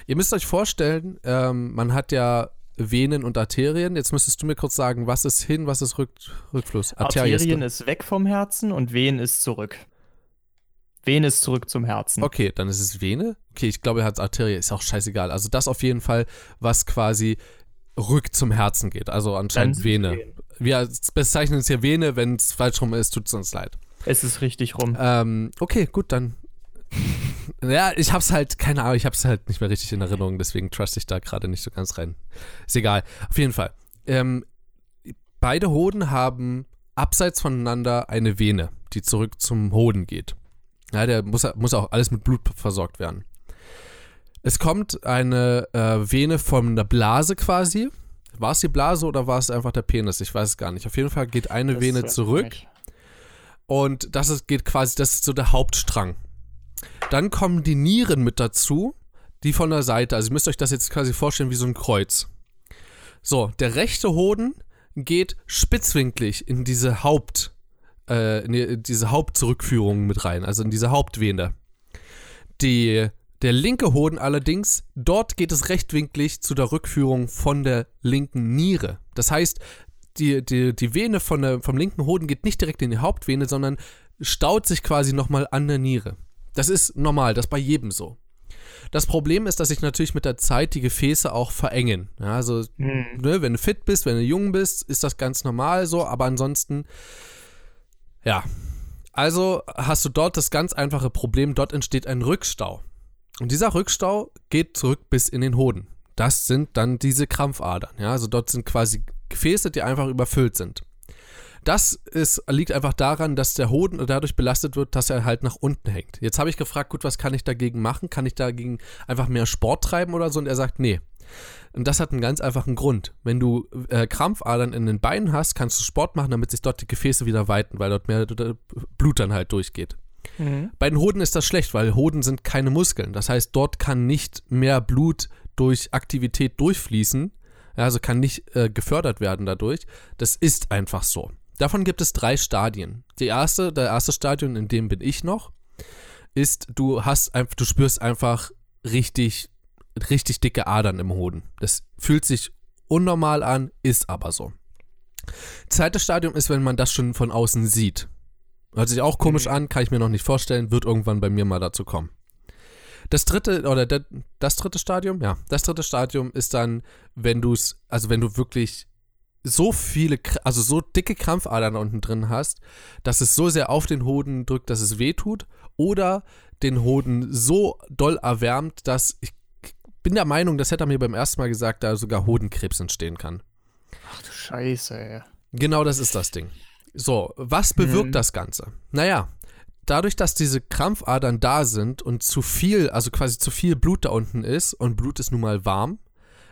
ihr müsst euch vorstellen, ähm, man hat ja Venen und Arterien. Jetzt müsstest du mir kurz sagen, was ist hin, was ist Rück Rückfluss? Arterie ist Arterien drin. ist weg vom Herzen und Venen ist zurück. Venen ist zurück zum Herzen. Okay, dann ist es Vene. Okay, ich glaube, er hat Arterie, ist auch scheißegal. Also das auf jeden Fall, was quasi rück zum Herzen geht. Also anscheinend Vene. Wir bezeichnen es hier Vene, wenn es falsch rum ist, tut es uns leid. Es ist richtig rum. Ähm, okay, gut, dann. ja, ich hab's halt, keine Ahnung, ich hab's halt nicht mehr richtig in Erinnerung, deswegen trust ich da gerade nicht so ganz rein. Ist egal. Auf jeden Fall. Ähm, beide Hoden haben abseits voneinander eine Vene, die zurück zum Hoden geht. Ja, der muss, muss auch alles mit Blut versorgt werden. Es kommt eine äh, Vene von der Blase quasi. War es die Blase oder war es einfach der Penis? Ich weiß es gar nicht. Auf jeden Fall geht eine Das Vene zurück. nicht. Und das ist, geht quasi, das ist so der Hauptstrang. Dann kommen die Nieren mit dazu, die von der Seite. Also ihr müsst euch das jetzt quasi vorstellen wie so ein Kreuz. So, der rechte Hoden geht spitzwinklig in diese Haupt, äh, in die- in diese Hauptzurückführung mit rein, also in diese Hauptvene. Die, der linke Hoden allerdings, dort geht es rechtwinklig zu der Rückführung von der linken Niere. Das heißt, die, die, die Vene von der, vom linken Hoden geht nicht direkt in die Hauptvene, sondern staut sich quasi nochmal an der Niere. Das ist normal, das ist bei jedem so. Das Problem ist, dass sich natürlich mit der Zeit die Gefäße auch verengen. Ja, also, Hm. ne, wenn du fit bist, wenn du jung bist, ist das ganz normal so, aber ansonsten, ja. Also hast du dort das ganz einfache Problem, dort entsteht ein Rückstau. Und dieser Rückstau geht zurück bis in den Hoden. Das sind dann diese Krampfadern. Ja, also dort sind quasi Gefäße, die einfach überfüllt sind. Das ist, liegt einfach daran, dass der Hoden dadurch belastet wird, dass er halt nach unten hängt. Jetzt habe ich gefragt, gut, was kann ich dagegen machen? Kann ich dagegen einfach mehr Sport treiben oder so? Und er sagt, nee. Und das hat einen ganz einfachen Grund. Wenn du äh, Krampfadern in den Beinen hast, kannst du Sport machen, damit sich dort die Gefäße wieder weiten, weil dort mehr Blut dann halt durchgeht. Mhm. Bei den Hoden ist das schlecht, weil Hoden sind keine Muskeln. Das heißt, dort kann nicht mehr Blut durch Aktivität durchfließen, also kann nicht äh, gefördert werden dadurch. Das ist einfach so. Davon gibt es drei Stadien. Die erste, der erste Stadion, in dem bin ich noch, ist, du hast einfach, du spürst einfach richtig, richtig dicke Adern im Hoden. Das fühlt sich unnormal an, ist aber so. Zweites Stadium ist, wenn man das schon von außen sieht. Hört sich auch komisch Mhm. an, kann ich mir noch nicht vorstellen, wird irgendwann bei mir mal dazu kommen. Das dritte, oder der, das dritte Stadium, ja, das dritte Stadium ist dann, wenn du es, also wenn du wirklich so viele, also so dicke Krampfadern unten drin hast, dass es so sehr auf den Hoden drückt, dass es weh tut, oder den Hoden so doll erwärmt, dass ich bin der Meinung, das hätte er mir beim ersten Mal gesagt, da sogar Hodenkrebs entstehen kann. Ach du Scheiße, ey. Genau das ist das Ding. So, was bewirkt Mhm. das Ganze? Naja, dadurch, dass diese Krampfadern da sind und zu viel, also quasi zu viel Blut da unten ist und Blut ist nun mal warm,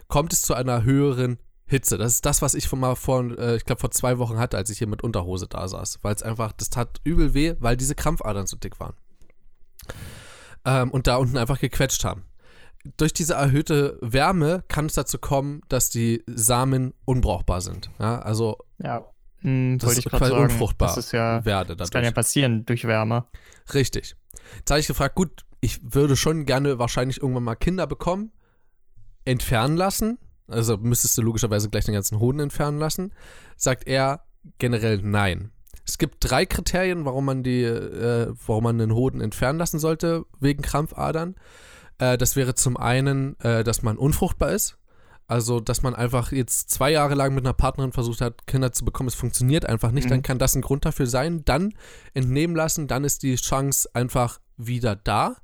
kommt es zu einer höheren Hitze. Das ist das, was ich von mal vor, äh, ich glaube vor zwei Wochen hatte, als ich hier mit Unterhose da saß. Weil es einfach, das tat übel weh, weil diese Krampfadern so dick waren. Ähm, und da unten einfach gequetscht haben. Durch diese erhöhte Wärme kann es dazu kommen, dass die Samen unbrauchbar sind. Ja, also Ja. Hm, Das ich quasi sagen. unfruchtbar. Das ist ja, werde das kann ja dadurch. passieren durch Wärme. Richtig. Jetzt habe ich gefragt, gut, ich würde schon gerne wahrscheinlich irgendwann mal Kinder bekommen, entfernen lassen. Also müsstest du logischerweise gleich den ganzen Hoden entfernen lassen. Sagt er generell nein. Es gibt drei Kriterien, warum man die, äh, warum man den Hoden entfernen lassen sollte, wegen Krampfadern. Äh, das wäre zum einen, äh, dass man unfruchtbar ist. Also, dass man einfach jetzt zwei Jahre lang mit einer Partnerin versucht hat, Kinder zu bekommen, es funktioniert einfach nicht, Mhm. dann kann das ein Grund dafür sein. Dann entnehmen lassen, dann ist die Chance einfach wieder da.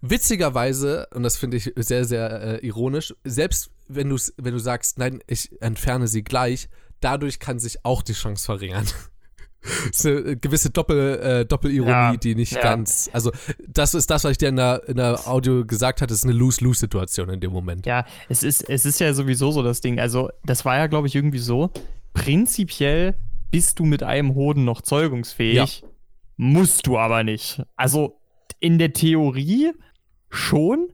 Witzigerweise, und das finde ich sehr, sehr äh, ironisch, selbst wenn, wenn du sagst, nein, ich entferne sie gleich, dadurch kann sich auch die Chance verringern. Das ist eine gewisse Doppel, äh, Doppelironie, Ja, die nicht ja. ganz. Also, das ist das, was ich dir in der, in der Audio gesagt hatte, ist eine Lose-Lose-Situation in dem Moment. Ja, es ist, es ist ja sowieso so das Ding. Also, das war ja, glaube ich, irgendwie so. Prinzipiell bist du mit einem Hoden noch zeugungsfähig, musst du aber nicht. Also, in der Theorie schon,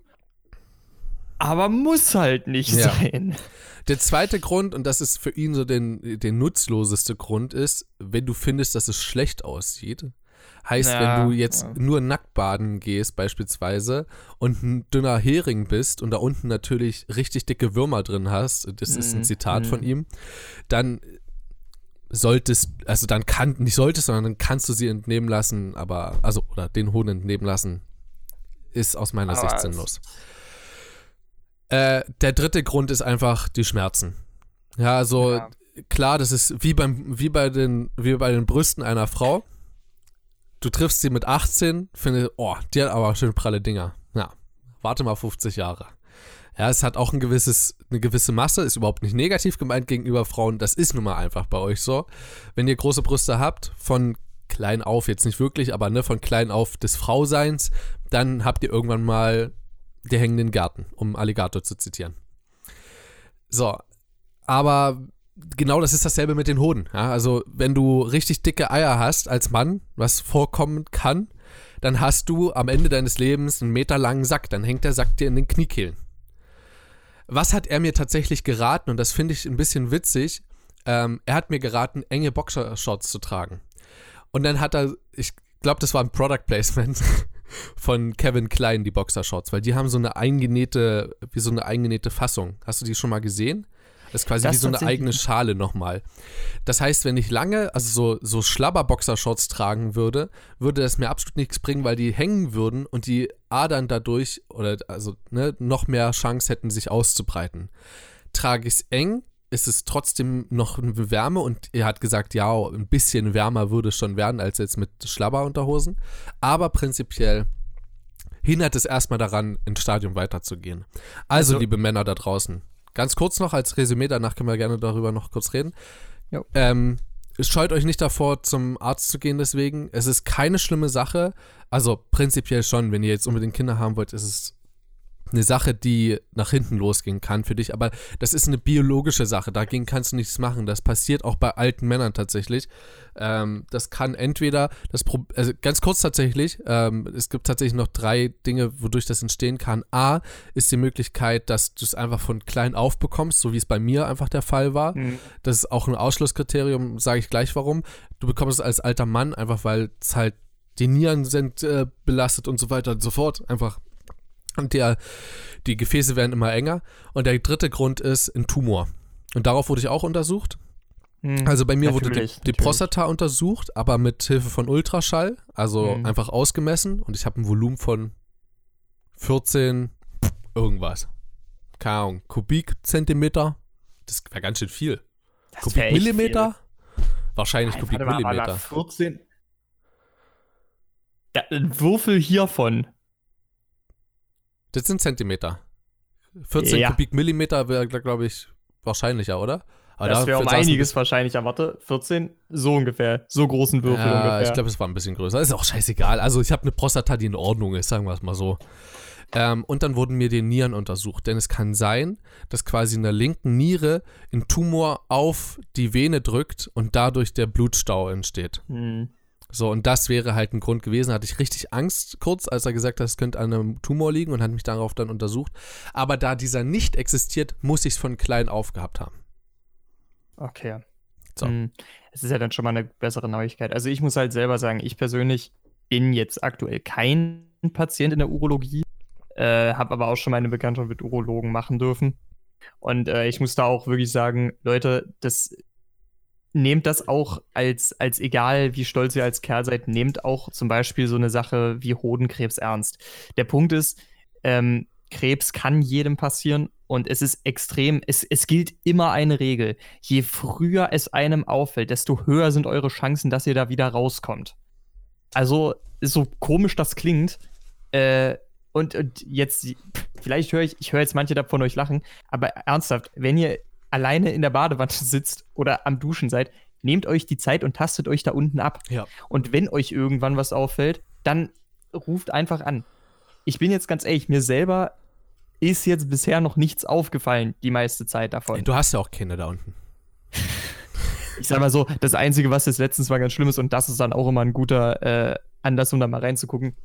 aber muss halt nicht Ja. sein. Der zweite Grund, und das ist für ihn so den, den nutzloseste Grund, ist, wenn du findest, dass es schlecht aussieht. Heißt, Ja, wenn du jetzt ja. nur nackt baden gehst, beispielsweise, und ein dünner Hering bist und da unten natürlich richtig dicke Würmer drin hast, das ist ein Mhm, Zitat mhm. von ihm, dann solltest, also dann kann, nicht solltest, sondern dann kannst du sie entnehmen lassen, aber, also, oder den Hoden entnehmen lassen, ist aus meiner Aber Sicht sinnlos. Äh, der dritte Grund ist einfach die Schmerzen. Ja, also Ja. klar, das ist wie beim, wie bei den, wie bei den Brüsten einer Frau. Du triffst sie mit 18, findest, oh, die hat aber schön pralle Dinger. Ja, warte mal 50 Jahre. Ja, es hat auch ein gewisses, eine gewisse Masse, ist überhaupt nicht negativ gemeint gegenüber Frauen. Das ist nun mal einfach bei euch so. Wenn ihr große Brüste habt, von klein auf, jetzt nicht wirklich, aber ne, von klein auf des Frauseins, dann habt ihr irgendwann mal die hängenden Garten, um Alligator zu zitieren. So, aber genau das ist dasselbe mit den Hoden. Ja? Also, wenn du richtig dicke Eier hast als Mann, was vorkommen kann, dann hast du am Ende deines Lebens einen meterlangen Sack. Dann hängt der Sack dir in den Kniekehlen. Was hat er mir tatsächlich geraten? Und das finde ich ein bisschen witzig. Ähm, er hat mir geraten, enge Boxershorts zu tragen. Und dann hat er, ich glaube, das war ein Product Placement von Kevin Klein, die Boxershorts, weil die haben so eine eingenähte, wie so eine eingenähte Fassung. Hast du die schon mal gesehen? Das ist quasi Das wie so eine eigene. Schale nochmal. Das heißt, wenn ich lange, also so, so Schlabber-Boxershorts tragen würde, würde das mir absolut nichts bringen, weil die hängen würden und die Adern dadurch, oder also ne, noch mehr Chance hätten, sich auszubreiten. Trage ich es eng, ist es trotzdem noch eine Wärme und er hat gesagt, ja, ein bisschen wärmer würde es schon werden als jetzt mit Schlabberunterhosen. Aber prinzipiell hindert es erstmal daran, ins Stadium weiterzugehen. Also, Also- liebe Männer da draußen, ganz kurz noch als Resümee, danach können wir gerne darüber noch kurz reden. Ähm, scheut euch nicht davor, zum Arzt zu gehen deswegen. Es ist keine schlimme Sache. Also prinzipiell schon, wenn ihr jetzt unbedingt Kinder haben wollt, ist es eine Sache, die nach hinten losgehen kann für dich, aber das ist eine biologische Sache, dagegen kannst du nichts machen. Das passiert auch bei alten Männern tatsächlich. Ähm, das kann entweder, das Pro also ganz kurz tatsächlich, ähm, es gibt tatsächlich noch drei Dinge, wodurch das entstehen kann. A ist die Möglichkeit, dass du es einfach von klein auf bekommst, so wie es bei mir einfach der Fall war. Mhm. Das ist auch ein Ausschlusskriterium, sage ich gleich warum. Du bekommst es als alter Mann, einfach weil es halt die Nieren sind äh, belastet und so weiter und so fort. Einfach und der, die Gefäße werden immer enger. Und der dritte Grund ist ein Tumor. Und darauf wurde ich auch untersucht. Hm, Also bei mir wurde die, natürlich, die natürlich. Prostata untersucht, aber mit Hilfe von Ultraschall. Also Mhm. einfach ausgemessen. Und ich habe ein Volumen von 14 irgendwas. Keine Ahnung, Kubikzentimeter. Das wäre ganz schön viel. Das Kubikmillimeter? Wahrscheinlich viel. Warte mal, warte mal, Kubikmillimeter. 14. Ja, ein Würfel hiervon. Das sind Zentimeter. 14 Ja. Kubikmillimeter wäre, glaube ich, wahrscheinlicher, oder? Aber das da wäre um einiges wahrscheinlicher. Warte, 14? So ungefähr. So großen Würfel Ja, ungefähr. ich glaube, es war ein bisschen größer. Ist auch scheißegal. Also ich habe eine Prostata, die in Ordnung ist, sagen wir es mal so. Ähm, und dann wurden mir die Nieren untersucht, denn es kann sein, dass quasi in der linken Niere ein Tumor auf die Vene drückt und dadurch der Blutstau entsteht. Hm. So, und das wäre halt ein Grund gewesen. Hatte ich richtig Angst kurz, als er gesagt hat, es könnte an einem Tumor liegen und hat mich darauf dann untersucht. Aber da dieser nicht existiert, muss ich es von klein auf gehabt haben. Okay. So. Hm. Es ist ja dann schon mal eine bessere Neuigkeit. Also ich muss halt selber sagen, ich persönlich bin jetzt aktuell kein Patient in der Urologie, äh, habe aber auch schon meine Bekanntschaft mit Urologen machen dürfen. Und äh, ich muss da auch wirklich sagen, Leute, das nehmt das auch als, als egal, wie stolz ihr als Kerl seid, nehmt auch zum Beispiel so eine Sache wie Hodenkrebs ernst. Der Punkt ist, ähm, Krebs kann jedem passieren und es ist extrem, es, es gilt immer eine Regel. Je früher es einem auffällt, desto höher sind eure Chancen, dass ihr da wieder rauskommt. Also, so komisch das klingt, äh, und, und jetzt, vielleicht höre ich, ich höre jetzt manche da von euch lachen, aber ernsthaft, wenn ihr alleine in der Badewanne sitzt oder am Duschen seid, nehmt euch die Zeit und tastet euch da unten ab. Ja. Und wenn euch irgendwann was auffällt, dann ruft einfach an. Ich bin jetzt ganz ehrlich, mir selber ist jetzt bisher noch nichts aufgefallen, die meiste Zeit davon. Du hast ja auch Kinder da unten. Ich sag mal so, das Einzige, was jetzt letztens war ganz schlimm ist, und das ist dann auch immer ein guter äh, Anlass, um da mal reinzugucken.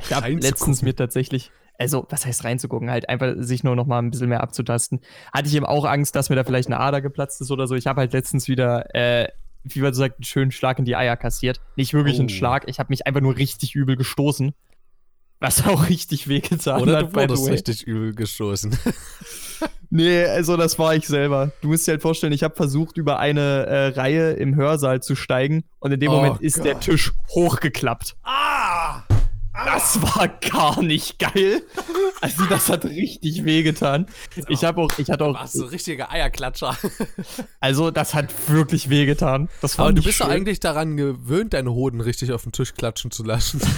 Ich habe Reinzugucken. letztens mir tatsächlich, also was heißt reinzugucken, halt einfach sich nur noch mal ein bisschen mehr abzutasten. Hatte ich eben auch Angst, dass mir da vielleicht eine Ader geplatzt ist oder so. Ich habe halt letztens wieder, äh, wie man so sagt, einen schönen Schlag in die Eier kassiert. Nicht wirklich Oh. einen Schlag, ich habe mich einfach nur richtig übel gestoßen. Was auch richtig wehgetan Oder hat. du by the wurdest richtig übel gestoßen. Nee, also das war ich selber. Du musst dir halt vorstellen, ich habe versucht, über eine äh, Reihe im Hörsaal zu steigen und in dem Oh Moment ist Gott. der Tisch hochgeklappt. Ah! Das war gar nicht geil. Also das hat richtig wehgetan. Ich habe auch, ich hatte auch, Warst du richtiger Eierklatscher. also das hat wirklich wehgetan. Das war Aber du bist doch schön. eigentlich daran gewöhnt, deine Hoden richtig auf den Tisch klatschen zu lassen.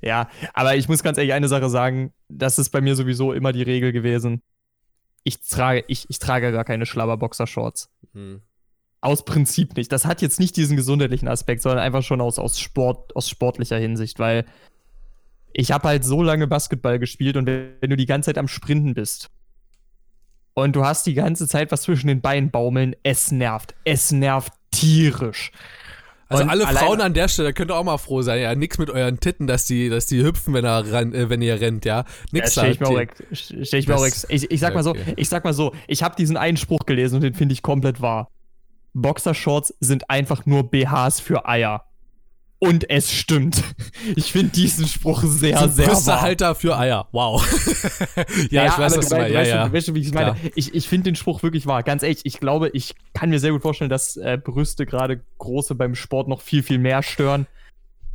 Ja, aber ich muss ganz ehrlich eine Sache sagen, das ist bei mir sowieso immer die Regel gewesen. Ich trage, ich, ich trage gar keine Schlabberboxer-Shorts. Hm. Aus Prinzip nicht. Das hat jetzt nicht diesen gesundheitlichen Aspekt, sondern einfach schon aus, aus, Sport, aus sportlicher Hinsicht, weil ich habe halt so lange Basketball gespielt und wenn wenn du die ganze Zeit am Sprinten bist und du hast die ganze Zeit was zwischen den Beinen baumeln, es nervt. Es nervt tierisch. Also Und alle Frauen an der Stelle könnt ihr auch mal froh sein. Ja, nix mit euren Titten, dass die, dass die hüpfen, wenn, er ran, äh, wenn ihr rennt, ja. Ja, Nix stell ich mir auch, ex- stell ich mir auch Das- ex- ich, ich sag mal so, ich sag mal so, ich habe diesen einen Spruch gelesen und den finde ich komplett wahr. Boxershorts sind einfach nur BHs für Eier. Und es stimmt. Ich finde diesen Spruch sehr, Sind sehr wahr. Brüstehalter für Eier. Wow. ja, ich weiß, was du du meinst. Ja, ja. Du weißt schon, wie ich meine. Klar. Ich, ich finde den Spruch wirklich wahr. Ganz ehrlich, ich glaube, ich kann mir sehr gut vorstellen, dass äh, Brüste gerade große beim Sport noch viel, viel mehr stören.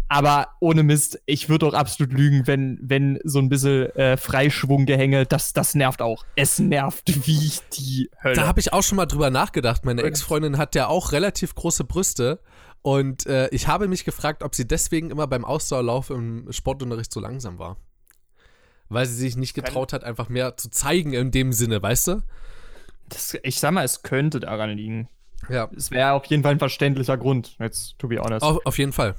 Aber ohne Mist, ich würde auch absolut lügen, wenn, wenn so ein bisschen äh, Freischwunggehänge, das, das nervt auch. Es nervt wie die Hölle. Da habe ich auch schon mal drüber nachgedacht. Meine Ex-Freundin hat ja auch relativ große Brüste. Und äh, ich habe mich gefragt, ob sie deswegen immer beim Ausdauerlauf im Sportunterricht so langsam war. Weil sie sich nicht getraut hat, einfach mehr zu zeigen in dem Sinne, weißt du? das, ich sag mal, es könnte daran liegen. Ja. Es wäre auf jeden Fall ein verständlicher Grund, jetzt, to be honest. Auf, auf jeden Fall.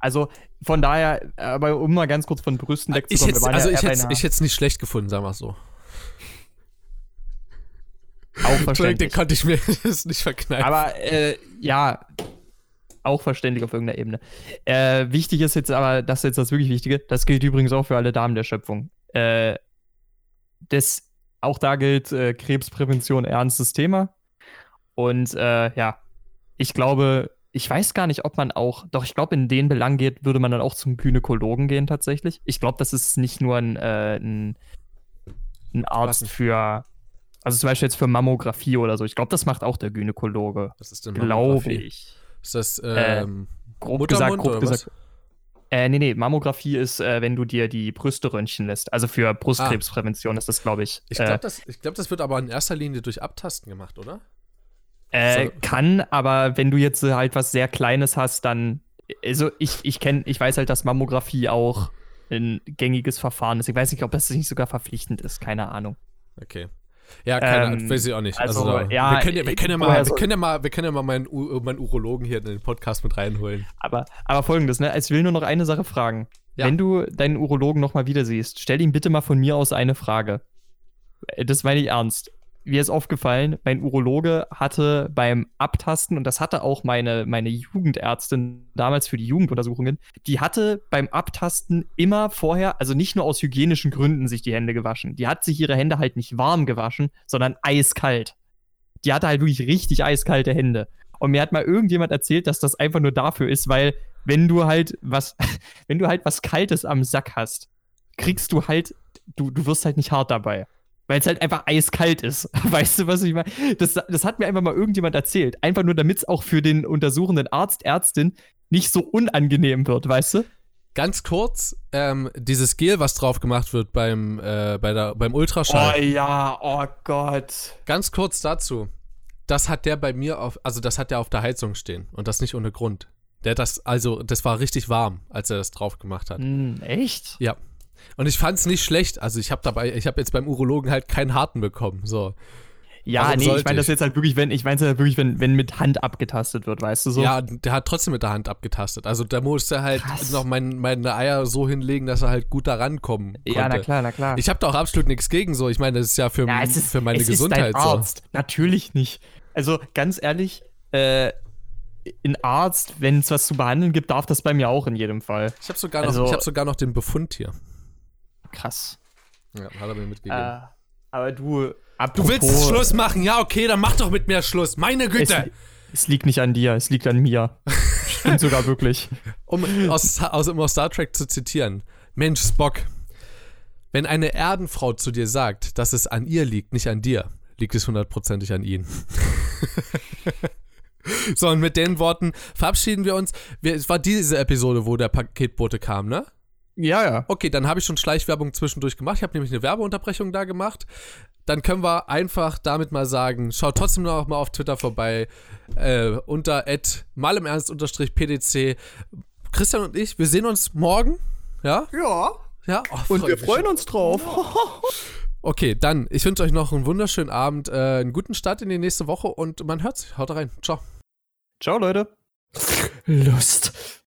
Also von daher, aber um mal ganz kurz von Brüsten Ich wegzukommen. waren also ja ich hätte ich es nicht schlecht gefunden, sagen wir es so. auch Entschuldigung, den verständlich. konnte ich mir das nicht verkneifen. Aber äh, ja, auch verständlich auf irgendeiner Ebene. Äh, wichtig ist jetzt aber, das ist jetzt das wirklich Wichtige, das gilt übrigens auch für alle Damen der Schöpfung. Äh, das, auch da gilt äh, Krebsprävention ernstes Thema. Und äh, ja, ich glaube, ich weiß gar nicht, ob man auch, doch ich glaube, in den Belang geht, würde man dann auch zum Gynäkologen gehen tatsächlich. Ich glaube, das ist nicht nur ein, äh, ein, ein Arzt für, also zum Beispiel jetzt für Mammographie oder so. Ich glaube, das macht auch der Gynäkologe. Was ist denn Glaube ich. Ist das Äh, ähm, Grob Muttermund gesagt, grob oder was? gesagt. Äh, nee, nee, Mammographie ist, äh, wenn du dir die Brüste röntgen lässt. Also für Brustkrebsprävention ist das, glaube ich. Ich äh, glaube, das, ich glaub, das wird aber in erster Linie durch Abtasten gemacht, oder? Äh, So. kann, aber wenn du jetzt äh, halt was sehr Kleines hast, dann. Also ich, ich kenne, ich weiß halt, dass Mammographie auch ein gängiges Verfahren ist. Ich weiß nicht, ob das nicht sogar verpflichtend ist, keine Ahnung. Okay. Ja, keine Ahnung, Ähm, weiß ich auch nicht. also, Also, da, ja, wir können ja, wir können ja mal, wir können ja mal, wir können ja mal meinen, U meinen Urologen hier in den Podcast mit reinholen. Aber, aber folgendes, ne? Ich will nur noch eine Sache fragen. Ja. Wenn du deinen Urologen nochmal wieder siehst, stell ihm bitte mal von mir aus eine Frage. Äh, Das meine ich ernst. Mir ist aufgefallen, mein Urologe hatte beim Abtasten, und das hatte auch meine, meine Jugendärztin damals für die Jugenduntersuchungen, die hatte beim Abtasten immer vorher, also nicht nur aus hygienischen Gründen, sich die Hände gewaschen. Die hat sich ihre Hände halt nicht warm gewaschen, sondern eiskalt. Die hatte halt wirklich richtig eiskalte Hände. Und mir hat mal irgendjemand erzählt, dass das einfach nur dafür ist, weil wenn du halt was, wenn du halt was Kaltes am Sack hast, kriegst du halt, du, du wirst halt nicht hart dabei. Weil es halt einfach eiskalt ist. Weißt du, was ich meine? Das, das hat mir einfach mal irgendjemand erzählt. Einfach nur, damit es auch für den untersuchenden Arzt, Ärztin nicht so unangenehm wird, weißt du? Ganz kurz, ähm, dieses Gel, was drauf gemacht wird beim, äh, bei der, beim Ultraschall. ja, oh Gott. Ganz kurz dazu. Das hat der bei mir auf, also das hat der auf der Heizung stehen und das nicht ohne Grund. Der hat das, also das war richtig warm, als er das drauf gemacht hat. Hm, echt? Ja. Und ich fand's nicht schlecht. Also ich habe dabei, ich habe jetzt beim Urologen halt keinen harten bekommen. So. Ja, Warum nee, ich meine das jetzt halt wirklich, wenn, ich meine halt wirklich, wenn, wenn mit Hand abgetastet wird, weißt du so? Ja, der hat trotzdem mit der Hand abgetastet. Also da musste halt Krass. noch mein, meine Eier so hinlegen, dass er halt gut da rankommen konnte. ja, na klar, na klar. Ich habe da auch absolut nichts gegen so. Ich meine, das ist ja für, Ja, ist, für meine es Gesundheit Arzt. Natürlich nicht. Also ganz ehrlich, äh, ein Arzt, wenn es was zu behandeln gibt, darf das bei mir auch in jedem Fall. so. Ich habe sogar, noch- Also- ich hab sogar noch den Befund hier. Krass. Ja, hat er mir mitgegeben. Äh, aber du, du apropos, willst Schluss machen? Ja, okay, dann mach doch mit mir Schluss. Meine Es, Güte. es liegt nicht an dir, es liegt an mir. Stimmt sogar wirklich. Um aus, aus, um aus Star Trek zu zitieren. Mensch, Spock, wenn eine Erdenfrau zu dir sagt, dass es an ihr liegt, nicht an dir, liegt es hundertprozentig an ihn. so, und mit den Worten verabschieden wir uns. Wir, es war diese Episode, wo der Paketbote kam, ne? Ja, ja. Okay, dann habe ich schon Schleichwerbung zwischendurch gemacht. Ich habe nämlich eine Werbeunterbrechung da gemacht. Dann können wir einfach damit mal sagen, schaut trotzdem noch mal auf Twitter vorbei äh, unter mal im Ernst unterstrich PDC. Christian und ich, wir sehen uns morgen. Ja? Ja. Ja. Oh, Und wir freuen uns drauf. Okay, dann, ich wünsche euch noch einen wunderschönen Abend, äh, einen guten Start in die nächste Woche und man hört sich. Haut rein. Ciao. Ciao, Leute. Lust.